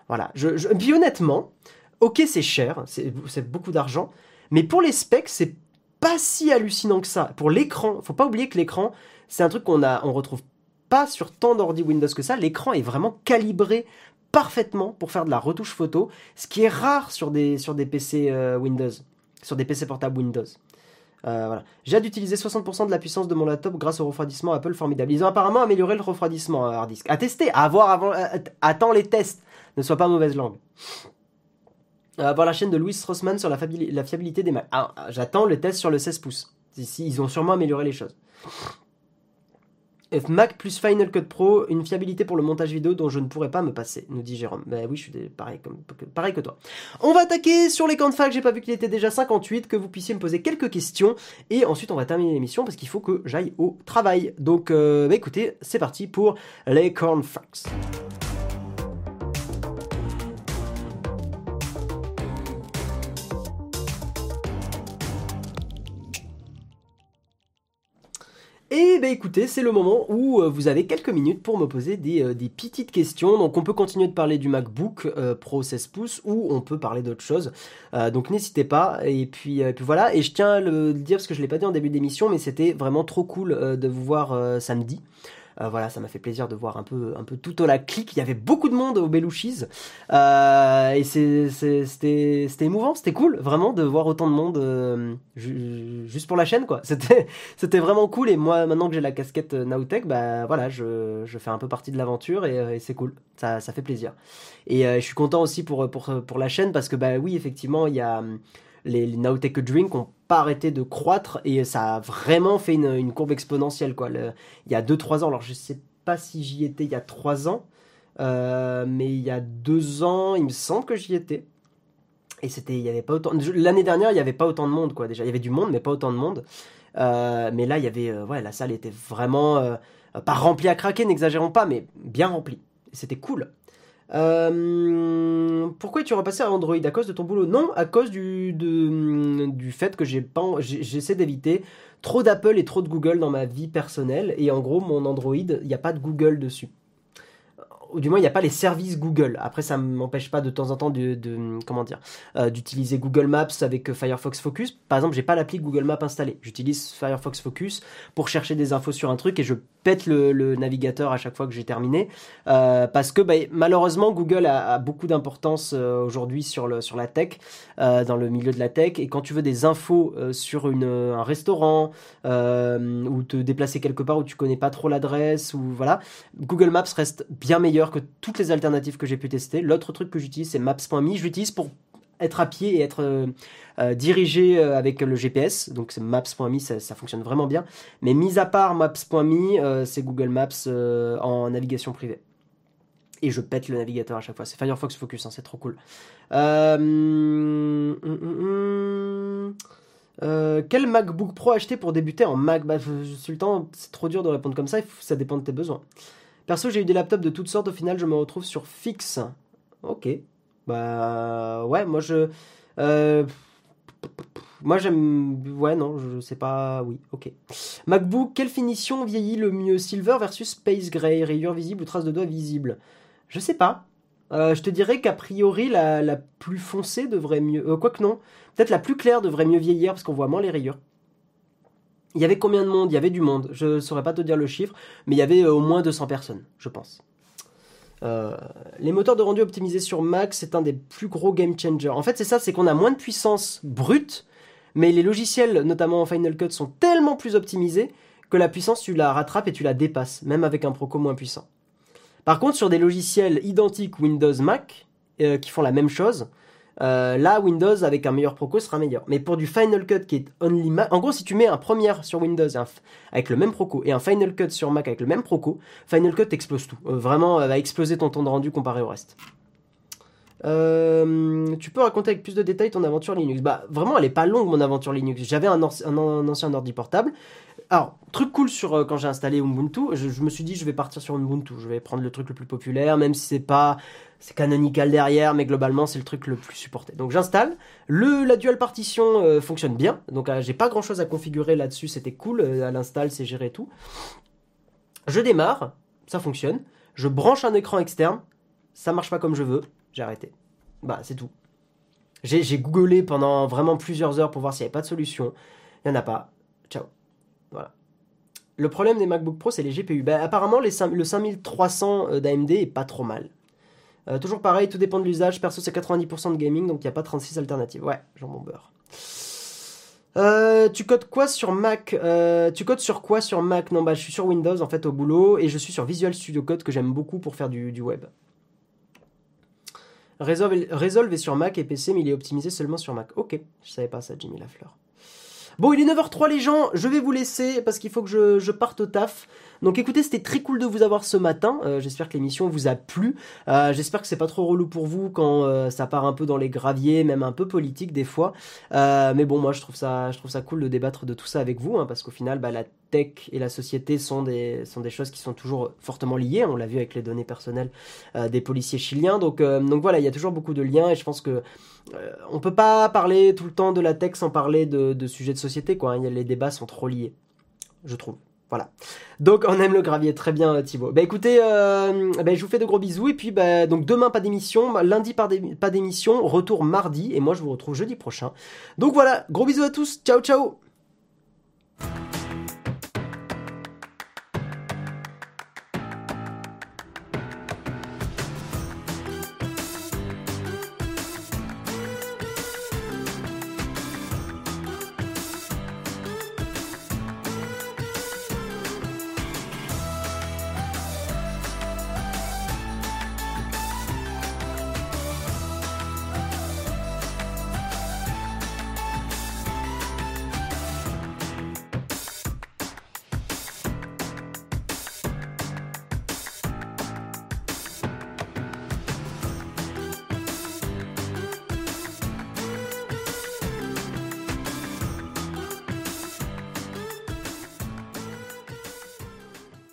Voilà. Je, je, honnêtement, ok, c'est cher, c'est beaucoup d'argent, mais pour les specs, c'est pas si hallucinant que ça. Pour l'écran, faut pas oublier que l'écran, c'est un truc qu'on a, on retrouve pas sur tant d'ordi Windows que ça. L'écran est vraiment calibré parfaitement pour faire de la retouche photo, ce qui est rare sur des, sur PC euh, Windows, sur des PC portables Windows. Euh, voilà. J'ai hâte d'utiliser 60% de la puissance de mon laptop grâce au refroidissement Apple formidable. Ils ont apparemment amélioré le refroidissement hard disk. À tester, à voir avant. Euh, attends les tests ne sois pas mauvaise langue. Euh, voir la chaîne de Louis Rossman sur la, fiabilité des Mac. Ah, j'attends le test sur le 16 pouces. Ici, ils ont sûrement amélioré les choses. Mac plus Final Cut Pro, une fiabilité pour le montage vidéo dont je ne pourrais pas me passer, nous dit Jérôme. Ben oui, je suis pareil, pareil que toi. On va attaquer sur les camps j'ai pas vu qu'il était déjà 58, que vous puissiez me poser quelques questions, et ensuite on va terminer l'émission parce qu'il faut que j'aille au travail. Donc euh, bah, écoutez, c'est parti pour les camps Et ben écoutez, c'est le moment où euh, vous avez quelques minutes pour me poser des, euh, petites questions. Donc on peut continuer de parler du MacBook euh, Pro 16 pouces ou on peut parler d'autres choses. donc n'hésitez pas. Et puis, voilà. Et je tiens à le dire parce que je l'ai pas dit en début d'émission, mais c'était vraiment trop cool de vous voir samedi. Euh, voilà, ça m'a fait plaisir de voir un peu, un peu tout au la clique. Il y avait beaucoup de monde au Belouchis. Euh, et c'était, émouvant, c'était cool, vraiment, de voir autant de monde euh, juste pour la chaîne, quoi. C'était, vraiment cool. Et moi, maintenant que j'ai la casquette Nowtech, bah voilà, je, je fais un peu partie de l'aventure et, c'est cool. Ça, ça fait plaisir. Et je suis content aussi pour, pour, pour la chaîne parce que, bah oui, effectivement, il y a les, les Nowtech Drink ont pas arrêté de croître et ça a vraiment fait une, courbe exponentielle. Quoi. il y a 2-3 ans, alors je sais pas si j'y étais il y a 3 ans, euh, mais il y a 2 ans, il me semble que j'y étais. Et c'était, il y avait pas autant. L'année dernière, il y avait pas autant de monde, quoi. Déjà, il y avait du monde, mais pas autant de monde. Euh, mais là, il y avait, euh, ouais, la salle était vraiment pas remplie à craquer, n'exagérons pas, mais bien remplie. C'était cool. Euh, pourquoi es-tu repassé à Android? À cause de ton boulot? Non, à cause du, du fait que j'essaie d'éviter trop d'Apple et trop de Google dans ma vie personnelle. Et en gros, mon Android, il n'y a pas de Google dessus. Ou du moins il n'y a pas les services Google. Après ça m'empêche pas de temps en temps de, comment dire euh, d'utiliser Google Maps avec euh, Firefox Focus. Par exemple, j'ai pas l'appli Google Maps installée. J'utilise Firefox Focus pour chercher des infos sur un truc et je pète le, navigateur à chaque fois que j'ai terminé euh, parce que bah, malheureusement Google a, beaucoup d'importance aujourd'hui sur le la tech dans le milieu de la tech et quand tu veux des infos sur un restaurant ou te déplacer quelque part où tu connais pas trop l'adresse ou voilà Google Maps reste bien meilleur que toutes les alternatives que j'ai pu tester. L'autre truc que j'utilise, c'est Maps.me. Je l'utilise pour être à pied et être euh, euh, dirigé euh, avec le GPS. Donc c'est Maps.me, ça, fonctionne vraiment bien. Mais mis à part Maps.me, c'est Google Maps en navigation privée. Et je pète le navigateur à chaque fois. C'est Firefox Focus, hein, c'est trop cool. Hum, hum, hum, quel MacBook Pro acheter pour débuter en Mac? Bah, c'est trop dur de répondre comme ça, ça dépend de tes besoins. Perso, j'ai eu des laptops de toutes sortes. Au final, je me retrouve sur fixe. Ok. Bah ouais, moi je. Euh, moi j'aime. Ouais, non, je sais pas. Oui, ok. MacBook, quelle finition vieillit le mieux? Silver versus Space Gray Rayure visible ou trace de doigt visible Je sais pas. Euh, je te dirais qu'a priori, la, la, plus foncée devrait mieux. Euh, Quoique non. Peut-être la plus claire devrait mieux vieillir parce qu'on voit moins les rayures. Il y avait combien de monde? Il y avait du monde. Je ne saurais pas te dire le chiffre, mais il y avait euh, au moins 200 personnes, je pense. Euh, les moteurs de rendu optimisés sur Mac, c'est un des plus gros game changers. En fait, c'est ça, c'est qu'on a moins de puissance brute, mais les logiciels, notamment en Final Cut, sont tellement plus optimisés que la puissance, tu la rattrapes et tu la dépasses, même avec un Proco moins puissant. Par contre, sur des logiciels identiques Windows Mac, euh, qui font la même chose, euh, là, Windows avec un meilleur Proco sera meilleur. Mais pour du Final Cut qui est only Mac, en gros, si tu mets un Premiere sur Windows avec le même Proco et un Final Cut sur Mac avec le même Proco, Final Cut explose tout. Euh, vraiment, va exploser ton temps de rendu comparé au reste. Euh, tu peux raconter avec plus de détails ton aventure Linux. Bah vraiment, elle est pas longue mon aventure Linux. J'avais un, ancien ordi portable. Alors, truc cool sur quand j'ai installé Ubuntu, je, me suis dit je vais partir sur Ubuntu. Je vais prendre le truc le plus populaire, même si c'est pas c'est canonical derrière, mais globalement c'est le truc le plus supporté. Donc j'installe. Le la dual partition euh, fonctionne bien, donc euh, j'ai pas grand chose à configurer là-dessus, c'était cool. Euh, à l'install, c'est géré tout. Je démarre, ça fonctionne. Je branche un écran externe, ça marche pas comme je veux, j'ai arrêté. Bah c'est tout. J'ai googlé pendant vraiment plusieurs heures pour voir s'il n'y avait pas de solution. Il n'y en a pas. Ciao. Le problème des MacBook Pro, c'est les GPU. Bah, apparemment, le 5300 d'AMD est pas trop mal. Euh, toujours pareil, tout dépend de l'usage. Perso, c'est 90% de gaming, donc il n'y a pas 36 alternatives. Ouais, jambon beurre. Euh, tu codes quoi sur Mac euh, Tu codes sur quoi sur Mac? Non, bah je suis sur Windows en fait au boulot et je suis sur Visual Studio Code que j'aime beaucoup pour faire du, web. Resolve, est sur Mac et PC, mais il est optimisé seulement sur Mac. Ok, je savais pas ça, Jimmy Lafleur. Bon, il est 9h03 les gens, je vais vous laisser parce qu'il faut que je, je, parte au taf. Donc écoutez, c'était très cool de vous avoir ce matin. Euh, j'espère que l'émission vous a plu. Euh, j'espère que c'est pas trop relou pour vous quand euh, ça part un peu dans les graviers, même un peu politique des fois. mais bon, moi je trouve ça, je trouve ça cool de débattre de tout ça avec vous, hein, parce qu'au final, bah, la tech et la société sont des, sont des choses qui sont toujours fortement liées. On l'a vu avec les données personnelles des policiers chiliens. Donc, donc voilà, il y a toujours beaucoup de liens et je pense que on peut pas parler tout le temps de la tech sans parler de, sujets de société. Quoi. Hein. Les débats sont trop liés, je trouve. Voilà. Donc on aime le gravier, très bien Thibaut. Bah écoutez, euh, bah, je vous fais de gros bisous et puis bah, donc demain pas d'émission, lundi pas d'émission, retour mardi et moi je vous retrouve jeudi prochain. Donc voilà, gros bisous à tous, ciao ciao